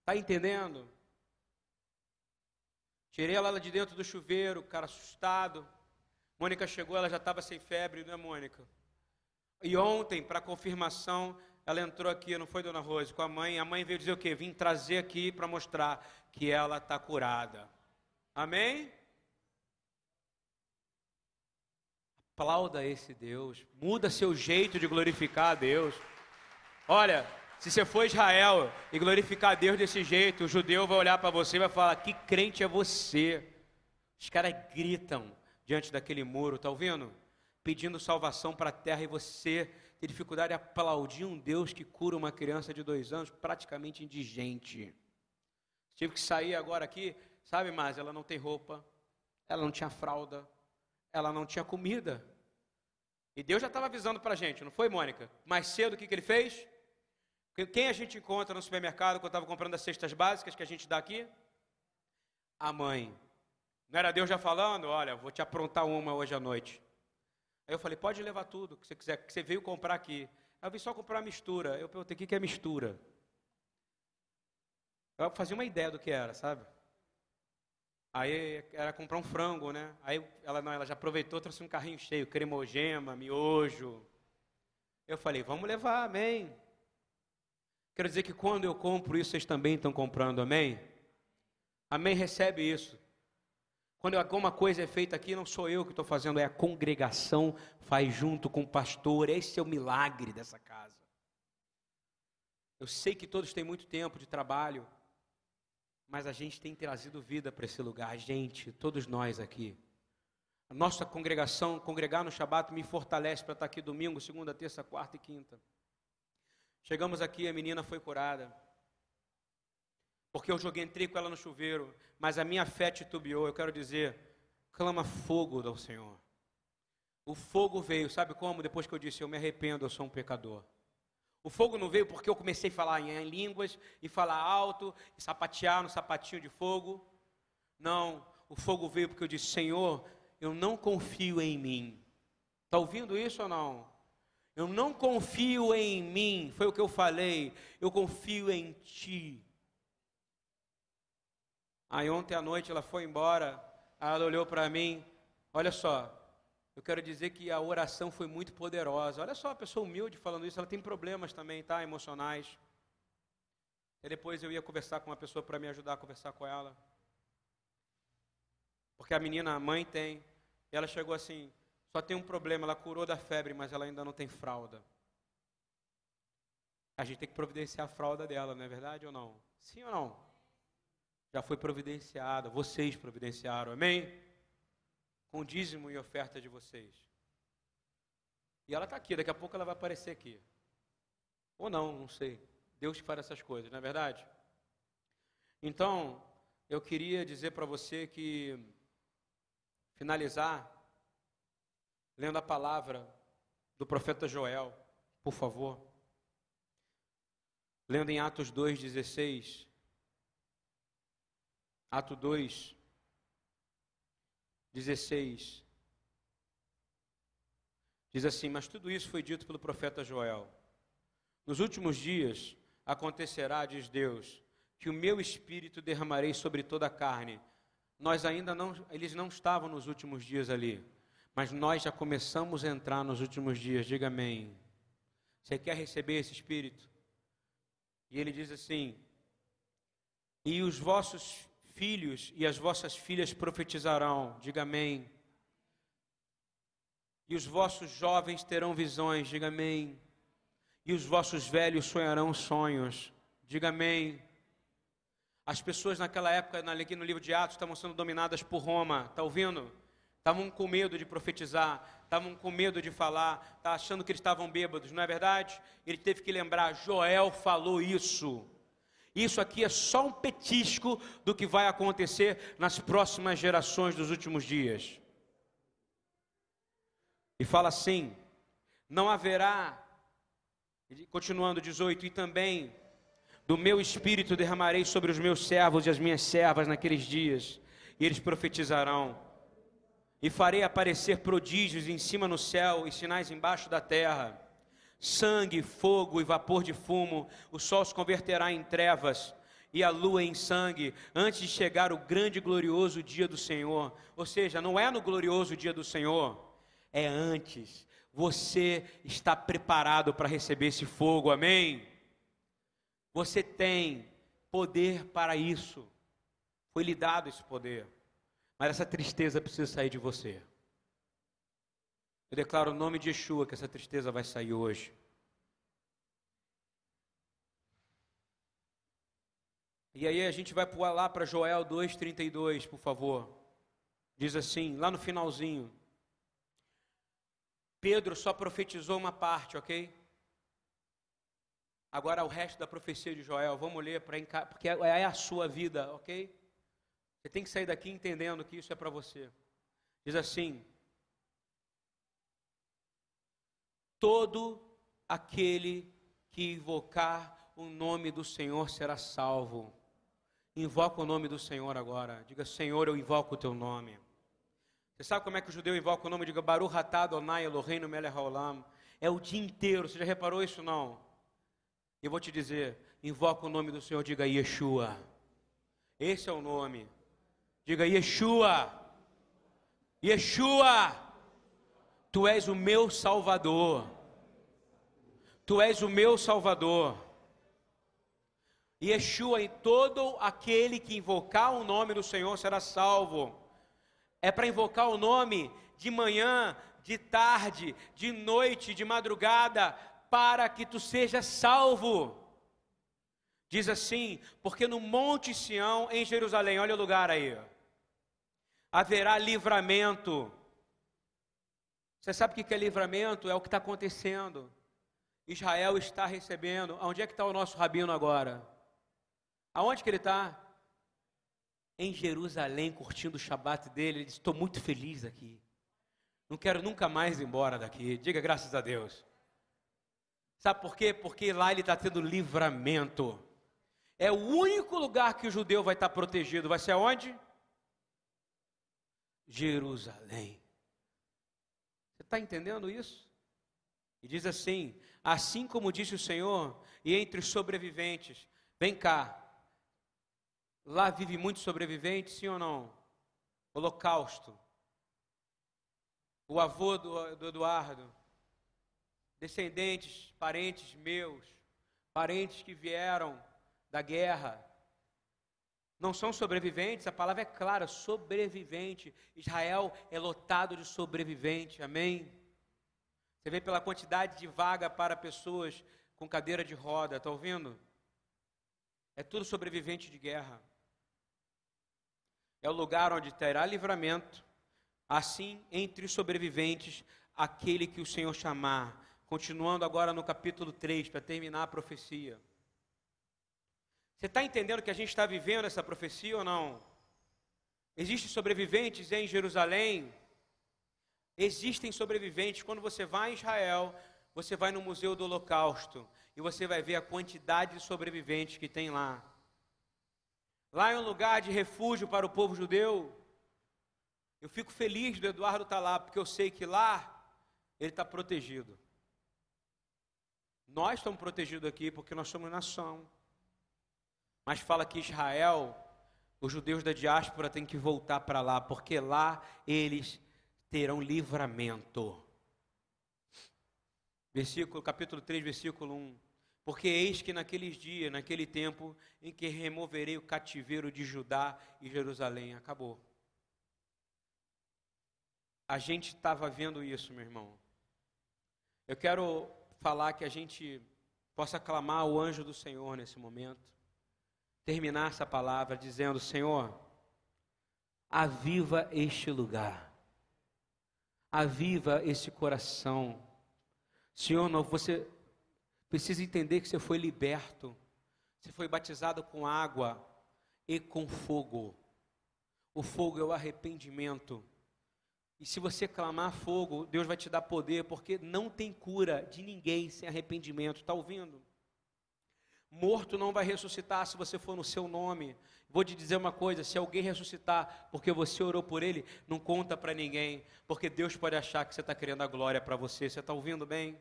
Está entendendo? Tirei ela de dentro do chuveiro, cara assustado. Mônica chegou, ela já estava sem febre, não é, Mônica? E ontem, para confirmação, ela entrou aqui, não foi, dona Rose, com a mãe. A mãe veio dizer o quê? Vim trazer aqui para mostrar que ela está curada. Amém? Aplauda esse Deus. Muda seu jeito de glorificar a Deus. Olha, se você for Israel e glorificar a Deus desse jeito, o judeu vai olhar para você e vai falar: Que crente é você? Os caras gritam diante daquele muro, tá ouvindo? Pedindo salvação para a terra e você ter dificuldade de aplaudir um Deus que cura uma criança de dois anos praticamente indigente. Tive que sair agora aqui, sabe, mas ela não tem roupa, ela não tinha fralda, ela não tinha comida. E Deus já estava avisando para a gente, não foi, Mônica? Mais cedo, o que, que ele fez? Quem a gente encontra no supermercado quando estava comprando as cestas básicas que a gente dá aqui? A mãe. Não era Deus já falando? Olha, vou te aprontar uma hoje à noite. Aí eu falei, pode levar tudo que você quiser, que você veio comprar aqui. Aí eu vim só comprar mistura. Eu perguntei, o que é mistura? Eu fazia uma ideia do que era, sabe? Aí era comprar um frango, né? Aí ela não, ela já aproveitou, trouxe um carrinho cheio, cremogema, miojo. Eu falei, vamos levar, amém. Quero dizer que quando eu compro isso, vocês também estão comprando, amém? Amém, recebe isso. Quando alguma coisa é feita aqui, não sou eu que estou fazendo, é a congregação faz junto com o pastor. Esse é o milagre dessa casa. Eu sei que todos têm muito tempo de trabalho, mas a gente tem trazido vida para esse lugar. A gente, todos nós aqui. A nossa congregação, congregar no Shabat, me fortalece para estar aqui domingo, segunda, terça, quarta e quinta. Chegamos aqui, a menina foi curada porque eu joguei, entrei com ela no chuveiro, mas a minha fé titubeou. Eu quero dizer, clama fogo ao Senhor. O fogo veio, sabe como? Depois que eu disse, eu me arrependo, eu sou um pecador. O fogo não veio porque eu comecei a falar em línguas e falar alto, e sapatear no sapatinho de fogo. Não, o fogo veio porque eu disse, Senhor, eu não confio em mim. Está ouvindo isso ou não? Eu não confio em mim, foi o que eu falei, eu confio em Ti. Aí ontem à noite ela foi embora, aí ela olhou para mim, olha só, eu quero dizer que a oração foi muito poderosa. Olha só, a pessoa humilde falando isso, ela tem problemas também, tá? Emocionais. E depois eu ia conversar com uma pessoa para me ajudar a conversar com ela. Porque a menina, a mãe tem. E ela chegou assim, só tem um problema, ela curou da febre, mas ela ainda não tem fralda. A gente tem que providenciar a fralda dela, não é verdade ou não? Sim ou não? Já foi providenciada, vocês providenciaram, amém? Com dízimo e oferta de vocês. E ela está aqui, daqui a pouco ela vai aparecer aqui. Ou não, não sei. Deus que faz essas coisas, não é verdade? Então, eu queria dizer para você que, finalizar, lendo a palavra do profeta Joel, por favor. Lendo em Atos 2,16. Ato 2, 16. Diz assim: Mas tudo isso foi dito pelo profeta Joel. Nos últimos dias acontecerá, diz Deus, que o meu espírito derramarei sobre toda a carne. Nós ainda não, eles não estavam nos últimos dias ali, mas nós já começamos a entrar nos últimos dias. Diga amém. Você quer receber esse espírito? E ele diz assim: E os vossos filhos e as vossas filhas profetizarão. Diga amém. E os vossos jovens terão visões. Diga amém. E os vossos velhos sonharão sonhos. Diga amém. As pessoas naquela época, aqui no livro de Atos, estavam sendo dominadas por Roma. Está ouvindo? Estavam com medo de profetizar, estavam com medo de falar, tá achando que eles estavam bêbados, não é verdade? Ele teve que lembrar, Joel falou isso. Isso aqui é só um petisco do que vai acontecer nas próximas gerações dos últimos dias. E fala assim: não haverá, continuando 18, e também do meu espírito derramarei sobre os meus servos e as minhas servas naqueles dias, e eles profetizarão. E farei aparecer prodígios em cima no céu e sinais embaixo da terra: sangue, fogo e vapor de fumo. O sol se converterá em trevas e a lua em sangue, antes de chegar o grande e glorioso dia do Senhor. Ou seja, não é no glorioso dia do Senhor, é antes. Você está preparado para receber esse fogo, amém? Você tem poder para isso. Foi lhe dado esse poder. Mas essa tristeza precisa sair de você. Eu declaro o nome de Yeshua que essa tristeza vai sair hoje. E aí a gente vai pular lá para Joel 2,32, por favor. Diz assim, lá no finalzinho. Pedro só profetizou uma parte, ok? Agora o resto da profecia de Joel, vamos ler para porque é a sua vida, ok? Você tem que sair daqui entendendo que isso é para você. Diz assim: Todo aquele que invocar o nome do Senhor será salvo. Invoca o nome do Senhor agora. Diga, Senhor, eu invoco o teu nome. Você sabe como é que o judeu invoca o nome? Diga, Baruch atah Adonai Eloheinu melech haolam. É o dia inteiro. Você já reparou isso não? Eu vou te dizer, invoca o nome do Senhor, diga Yeshua. Esse é o nome. Diga Yeshua. Yeshua. Tu és o meu Salvador. Tu és o meu Salvador. Yeshua, e todo aquele que invocar o nome do Senhor será salvo. É para invocar o nome de manhã, de tarde, de noite, de madrugada, para que tu sejas salvo. Diz assim: porque no Monte Sião, em Jerusalém, olha o lugar aí, haverá livramento. Você sabe o que é livramento? É o que está acontecendo. Israel está recebendo. Onde é que está o nosso rabino agora? Aonde que ele está? Em Jerusalém, curtindo o Shabat dele. Ele disse: Estou muito feliz aqui. Não quero nunca mais ir embora daqui. Diga graças a Deus. Sabe por quê? Porque lá ele está tendo livramento. É o único lugar que o judeu vai estar protegido. Vai ser aonde? Jerusalém. Você está entendendo isso? E diz assim: Assim como disse o Senhor, e entre os sobreviventes, vem cá, Lá vive muito sobrevivente, sim ou não? Holocausto. O avô do, do Eduardo, descendentes, parentes meus, parentes que vieram da guerra, não são sobreviventes, a palavra é clara, sobrevivente. Israel é lotado de sobrevivente, amém? Você vê pela quantidade de vaga para pessoas com cadeira de roda, está ouvindo? É tudo sobrevivente de guerra. É o lugar onde terá livramento, assim, entre os sobreviventes, aquele que o Senhor chamar. Continuando agora no capítulo 3, para terminar a profecia. Você está entendendo que a gente está vivendo essa profecia ou não? Existem sobreviventes em Jerusalém. Existem sobreviventes. Quando você vai em Israel, você vai no Museu do Holocausto e você vai ver a quantidade de sobreviventes que tem lá. Lá é um lugar de refúgio para o povo judeu. Eu fico feliz do Eduardo estar tá lá, porque eu sei que lá ele está protegido. Nós estamos protegidos aqui porque nós somos nação. Mas fala que Israel, os judeus da diáspora têm que voltar para lá, porque lá eles terão livramento. Versículo, capítulo 3, versículo 1. Porque eis que naqueles dias, naquele tempo, em que removerei o cativeiro de Judá e Jerusalém. Acabou. A gente estava vendo isso, meu irmão. Eu quero falar que a gente possa clamar o anjo do Senhor nesse momento terminar essa palavra dizendo: Senhor, aviva este lugar, aviva esse coração. Senhor, você precisa entender que você foi liberto, você foi batizado com água e com fogo. O fogo é o arrependimento. E se você clamar fogo, Deus vai te dar poder, porque não tem cura de ninguém sem arrependimento. Está ouvindo? Morto não vai ressuscitar se você for no seu nome. Vou te dizer uma coisa: se alguém ressuscitar porque você orou por ele, não conta para ninguém, porque Deus pode achar que você está querendo a glória para você. Você está ouvindo bem?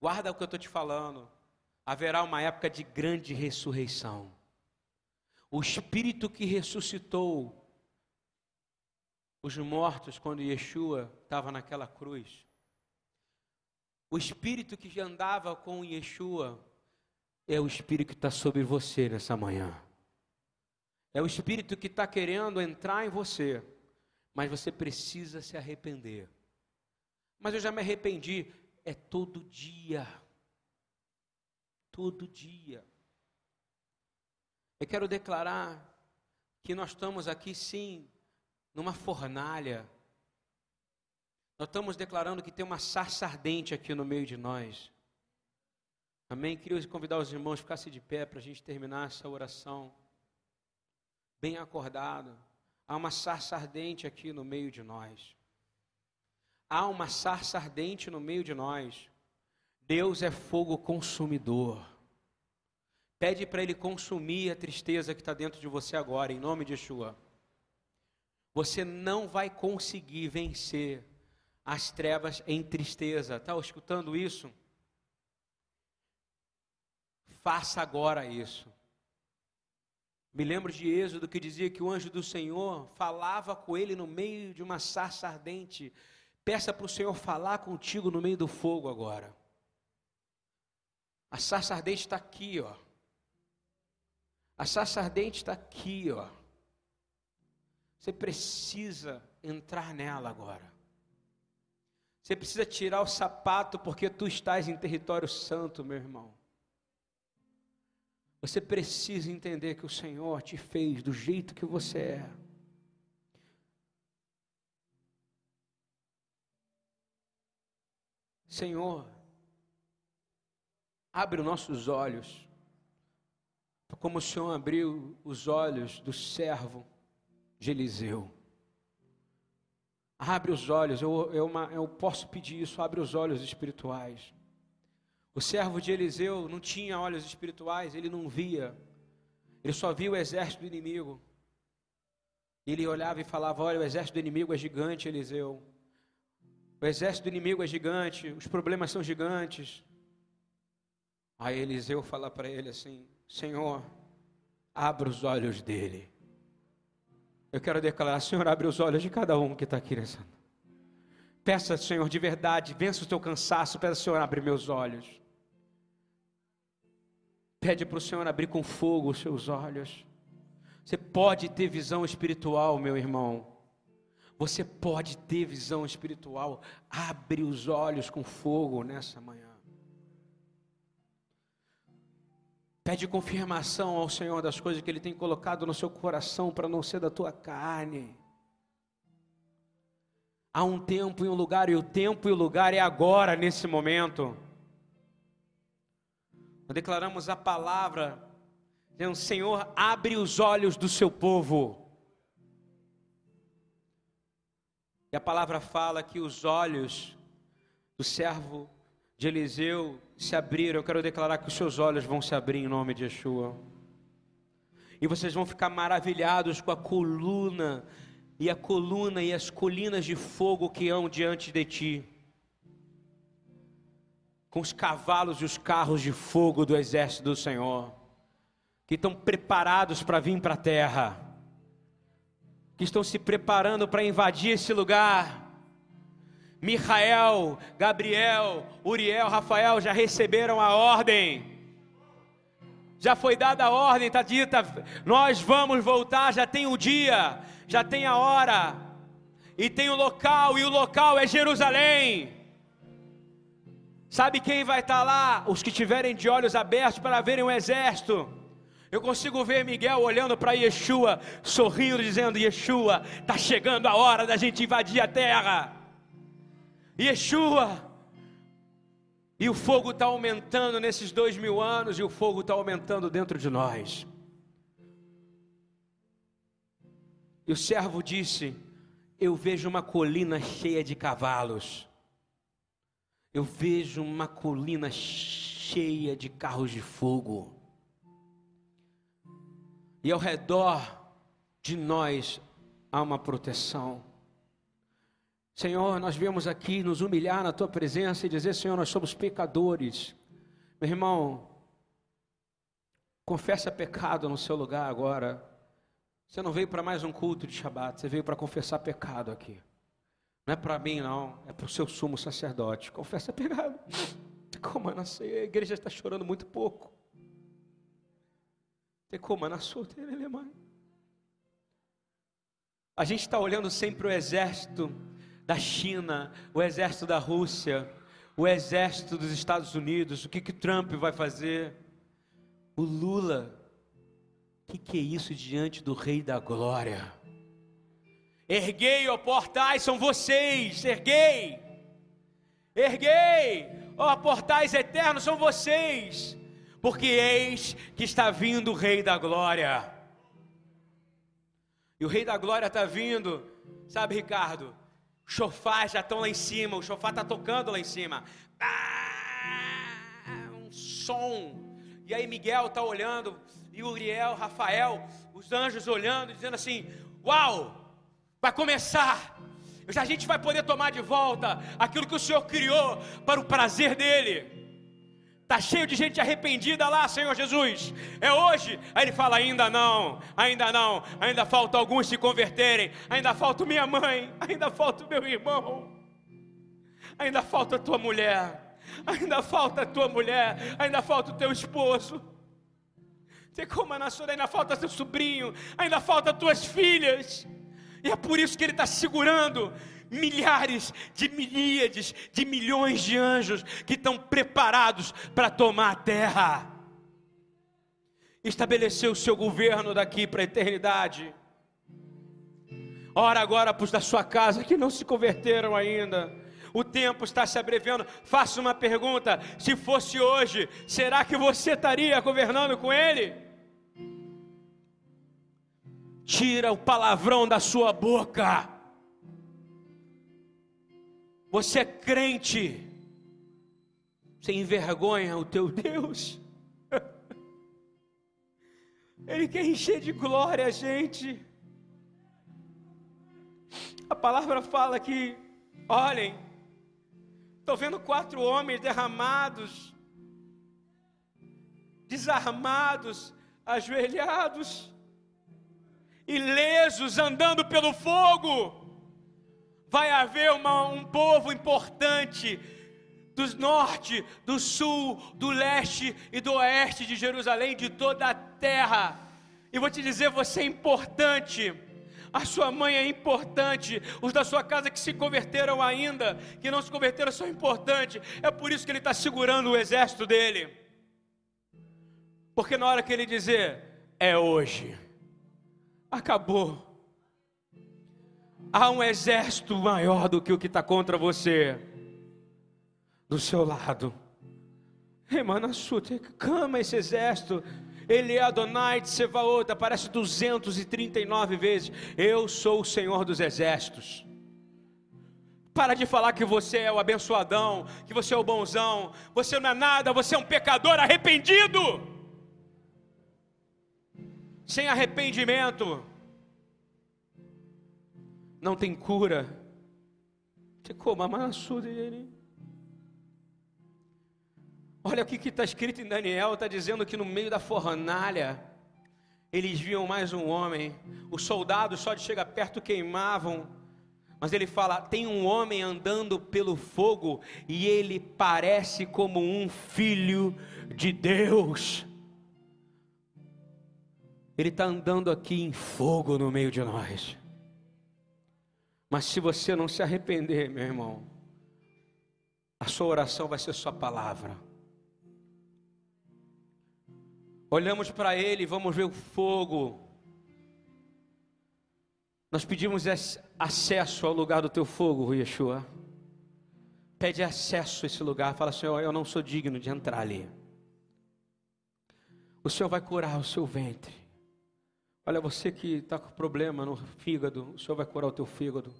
Guarda o que eu estou te falando. Haverá uma época de grande ressurreição. O Espírito que ressuscitou os mortos quando Yeshua estava naquela cruz o espírito que andava com Yeshua é o espírito que está sobre você nessa manhã. É o espírito que está querendo entrar em você, mas você precisa se arrepender. Mas eu já me arrependi. É todo dia. Todo dia. Eu quero declarar que nós estamos aqui, sim, numa fornalha nós estamos declarando que tem uma sarça ardente aqui no meio de nós. Amém? Queria convidar os irmãos a ficarem de pé para a gente terminar essa oração. Bem acordado. Há uma sarça ardente aqui no meio de nós. Há uma sarça ardente no meio de nós. Deus é fogo consumidor. Pede para Ele consumir a tristeza que está dentro de você agora, em nome de Yeshua. Você não vai conseguir vencer as trevas em tristeza. Está escutando isso? Faça agora isso. Me lembro de Êxodo que dizia que o anjo do Senhor falava com ele no meio de uma sarça ardente. Peça para o Senhor falar contigo no meio do fogo agora. A sarça ardente está aqui, ó. A sarça ardente está aqui, ó. Você precisa entrar nela agora. Você precisa tirar o sapato porque tu estás em território santo, meu irmão. Você precisa entender que o Senhor te fez do jeito que você é. Senhor, abre os nossos olhos, como o Senhor abriu os olhos do servo de Eliseu. Abre os olhos, eu, eu, eu posso pedir isso, abre os olhos espirituais. O servo de Eliseu não tinha olhos espirituais, ele não via, ele só via o exército do inimigo. Ele olhava e falava: Olha, o exército do inimigo é gigante, Eliseu. O exército do inimigo é gigante, os problemas são gigantes. Aí Eliseu fala para ele assim: Senhor, abra os olhos dele. Eu quero declarar, Senhor, abre os olhos de cada um que está aqui nessa. Peça, Senhor, de verdade, vença o teu cansaço, peça, Senhor, abre meus olhos. Pede para o Senhor abrir com fogo os seus olhos. Você pode ter visão espiritual, meu irmão. Você pode ter visão espiritual. Abre os olhos com fogo nessa manhã. Pede confirmação ao Senhor das coisas que Ele tem colocado no seu coração para não ser da tua carne. Há um tempo e um lugar, e o tempo e o lugar é agora, nesse momento. Nós declaramos a palavra, dizendo: Senhor, abre os olhos do seu povo. E a palavra fala que os olhos do servo de Eliseu se abriram. Eu quero declarar que os seus olhos vão se abrir em nome de Yeshua. E vocês vão ficar maravilhados com a coluna e a coluna e as colinas de fogo que hão diante de ti. Com os cavalos e os carros de fogo do exército do Senhor, que estão preparados para vir para a terra, que estão se preparando para invadir esse lugar Micael, Gabriel, Uriel, Rafael já receberam a ordem. Já foi dada a ordem, está dita, nós vamos voltar, já tem o dia, já tem a hora, e tem o local, e o local é Jerusalém. Sabe quem vai estar lá? Os que tiverem de olhos abertos para verem o exército. Eu consigo ver Miguel olhando para Yeshua, sorrindo, dizendo: Yeshua, está chegando a hora da gente invadir a terra. Yeshua. E o fogo está aumentando nesses dois mil anos, e o fogo está aumentando dentro de nós. E o servo disse: Eu vejo uma colina cheia de cavalos. Eu vejo uma colina cheia de carros de fogo. E ao redor de nós há uma proteção. Senhor, nós viemos aqui nos humilhar na tua presença e dizer, Senhor, nós somos pecadores. Meu irmão, confessa pecado no seu lugar agora. Você não veio para mais um culto de Shabat, você veio para confessar pecado aqui. Não é para mim, não, é para o seu sumo sacerdote. Confessa pecado. Como a igreja está chorando muito pouco. Tem como na sua A gente está olhando sempre o exército da China, o exército da Rússia, o exército dos Estados Unidos, o que que Trump vai fazer? O Lula, o que, que é isso diante do Rei da Glória? Erguei, ó portais, são vocês, erguei, erguei, ó portais eternos, são vocês, porque eis que está vindo o Rei da Glória. E o Rei da Glória está vindo, sabe, Ricardo? chofar já estão lá em cima, o chofar está tocando lá em cima. Ah, um som. E aí Miguel está olhando, e Uriel, Rafael, os anjos olhando, dizendo assim: Uau, vai começar. A gente vai poder tomar de volta aquilo que o Senhor criou para o prazer dele. Está cheio de gente arrependida lá, Senhor Jesus. É hoje. Aí ele fala: ainda não, ainda não, ainda falta alguns se converterem. Ainda falta minha mãe, ainda falta meu irmão, ainda falta tua mulher, ainda falta tua mulher, ainda falta o teu esposo. Tem como a ainda falta teu sobrinho, ainda falta tuas filhas. E é por isso que ele está segurando milhares de milíades, de milhões de anjos que estão preparados para tomar a terra. Estabeleceu o seu governo daqui para a eternidade. Ora agora para os da sua casa que não se converteram ainda. O tempo está se abreviando. Faça uma pergunta: se fosse hoje, será que você estaria governando com ele? Tira o palavrão da sua boca. Você é crente, você envergonha o teu Deus. Ele quer encher de glória a gente. A palavra fala que, olhem, estou vendo quatro homens derramados desarmados, ajoelhados, ilesos, andando pelo fogo. Vai haver uma, um povo importante do norte, do sul, do leste e do oeste de Jerusalém, de toda a terra. E vou te dizer, você é importante. A sua mãe é importante. Os da sua casa que se converteram ainda, que não se converteram, são importantes. É por isso que ele está segurando o exército dele. Porque na hora que ele dizer, é hoje, acabou. Há um exército maior do que o que está contra você, do seu lado. Remanassuta, cama esse exército. Ele é Adonai de Sevaot, aparece 239 vezes. Eu sou o Senhor dos exércitos. Para de falar que você é o abençoadão, que você é o bonzão. Você não é nada, você é um pecador arrependido. Sem arrependimento, não tem cura. Olha o que está escrito em Daniel, está dizendo que no meio da fornalha, eles viam mais um homem, os soldados só de chegar perto queimavam, mas ele fala: tem um homem andando pelo fogo e ele parece como um filho de Deus. Ele está andando aqui em fogo no meio de nós. Mas se você não se arrepender, meu irmão, a sua oração vai ser sua palavra. Olhamos para Ele vamos ver o fogo. Nós pedimos acesso ao lugar do teu fogo, Yeshua. Pede acesso a esse lugar. Fala, Senhor, eu não sou digno de entrar ali. O Senhor vai curar o seu ventre. Olha, você que está com problema no fígado, o Senhor vai curar o teu fígado.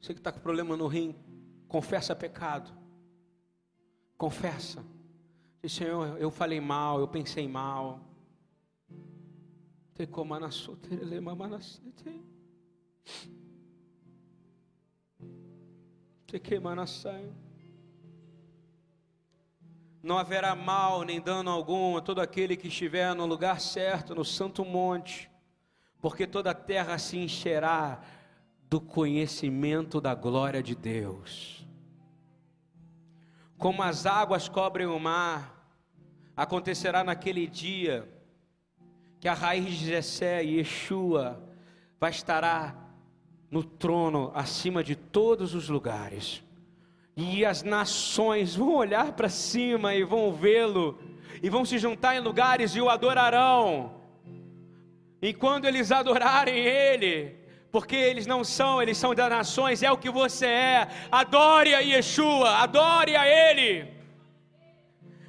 Você que está com problema no rim, confessa pecado. Confessa. Diz, Senhor, eu falei mal, eu pensei mal. Te queima na saia. Não haverá mal nem dano algum a todo aquele que estiver no lugar certo, no santo monte, porque toda a terra se encherá do conhecimento da glória de Deus. Como as águas cobrem o mar, acontecerá naquele dia que a raiz de Jessé, Yeshua, vai estar no trono acima de todos os lugares e as nações vão olhar para cima e vão vê-lo, e vão se juntar em lugares e o adorarão. E quando eles adorarem Ele, porque eles não são, eles são das nações, é o que você é. Adore a Yeshua, adore a Ele.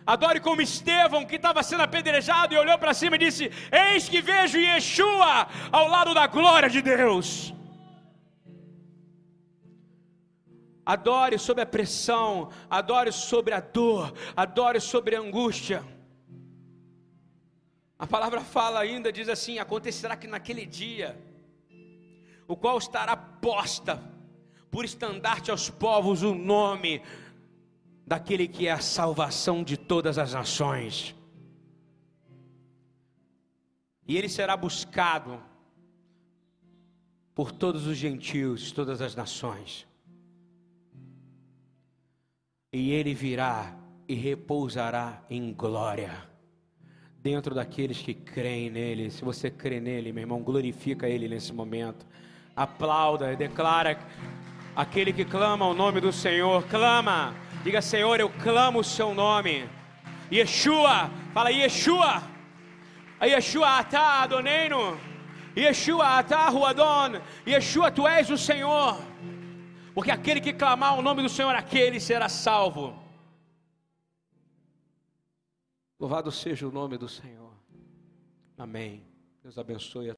Adore como Estevão, que estava sendo apedrejado e olhou para cima e disse: Eis que vejo Yeshua ao lado da glória de Deus. Adore sobre a pressão, adore sobre a dor, adore sobre a angústia. A palavra fala ainda, diz assim: acontecerá que naquele dia, o qual estará posta por estandarte aos povos o nome daquele que é a salvação de todas as nações. E ele será buscado por todos os gentios, todas as nações e ele virá e repousará em glória dentro daqueles que creem nele. Se você crê nele, meu irmão, glorifica ele nesse momento. Aplauda e declara aquele que clama o nome do Senhor, clama. Diga, Senhor, eu clamo o seu nome. Yeshua, fala Yeshua. Yeshua atá Adoneino. Yeshua atá Ruadon. Yeshua, tu és o Senhor porque aquele que clamar o nome do Senhor, aquele será salvo. Louvado seja o nome do Senhor. Amém. Deus abençoe a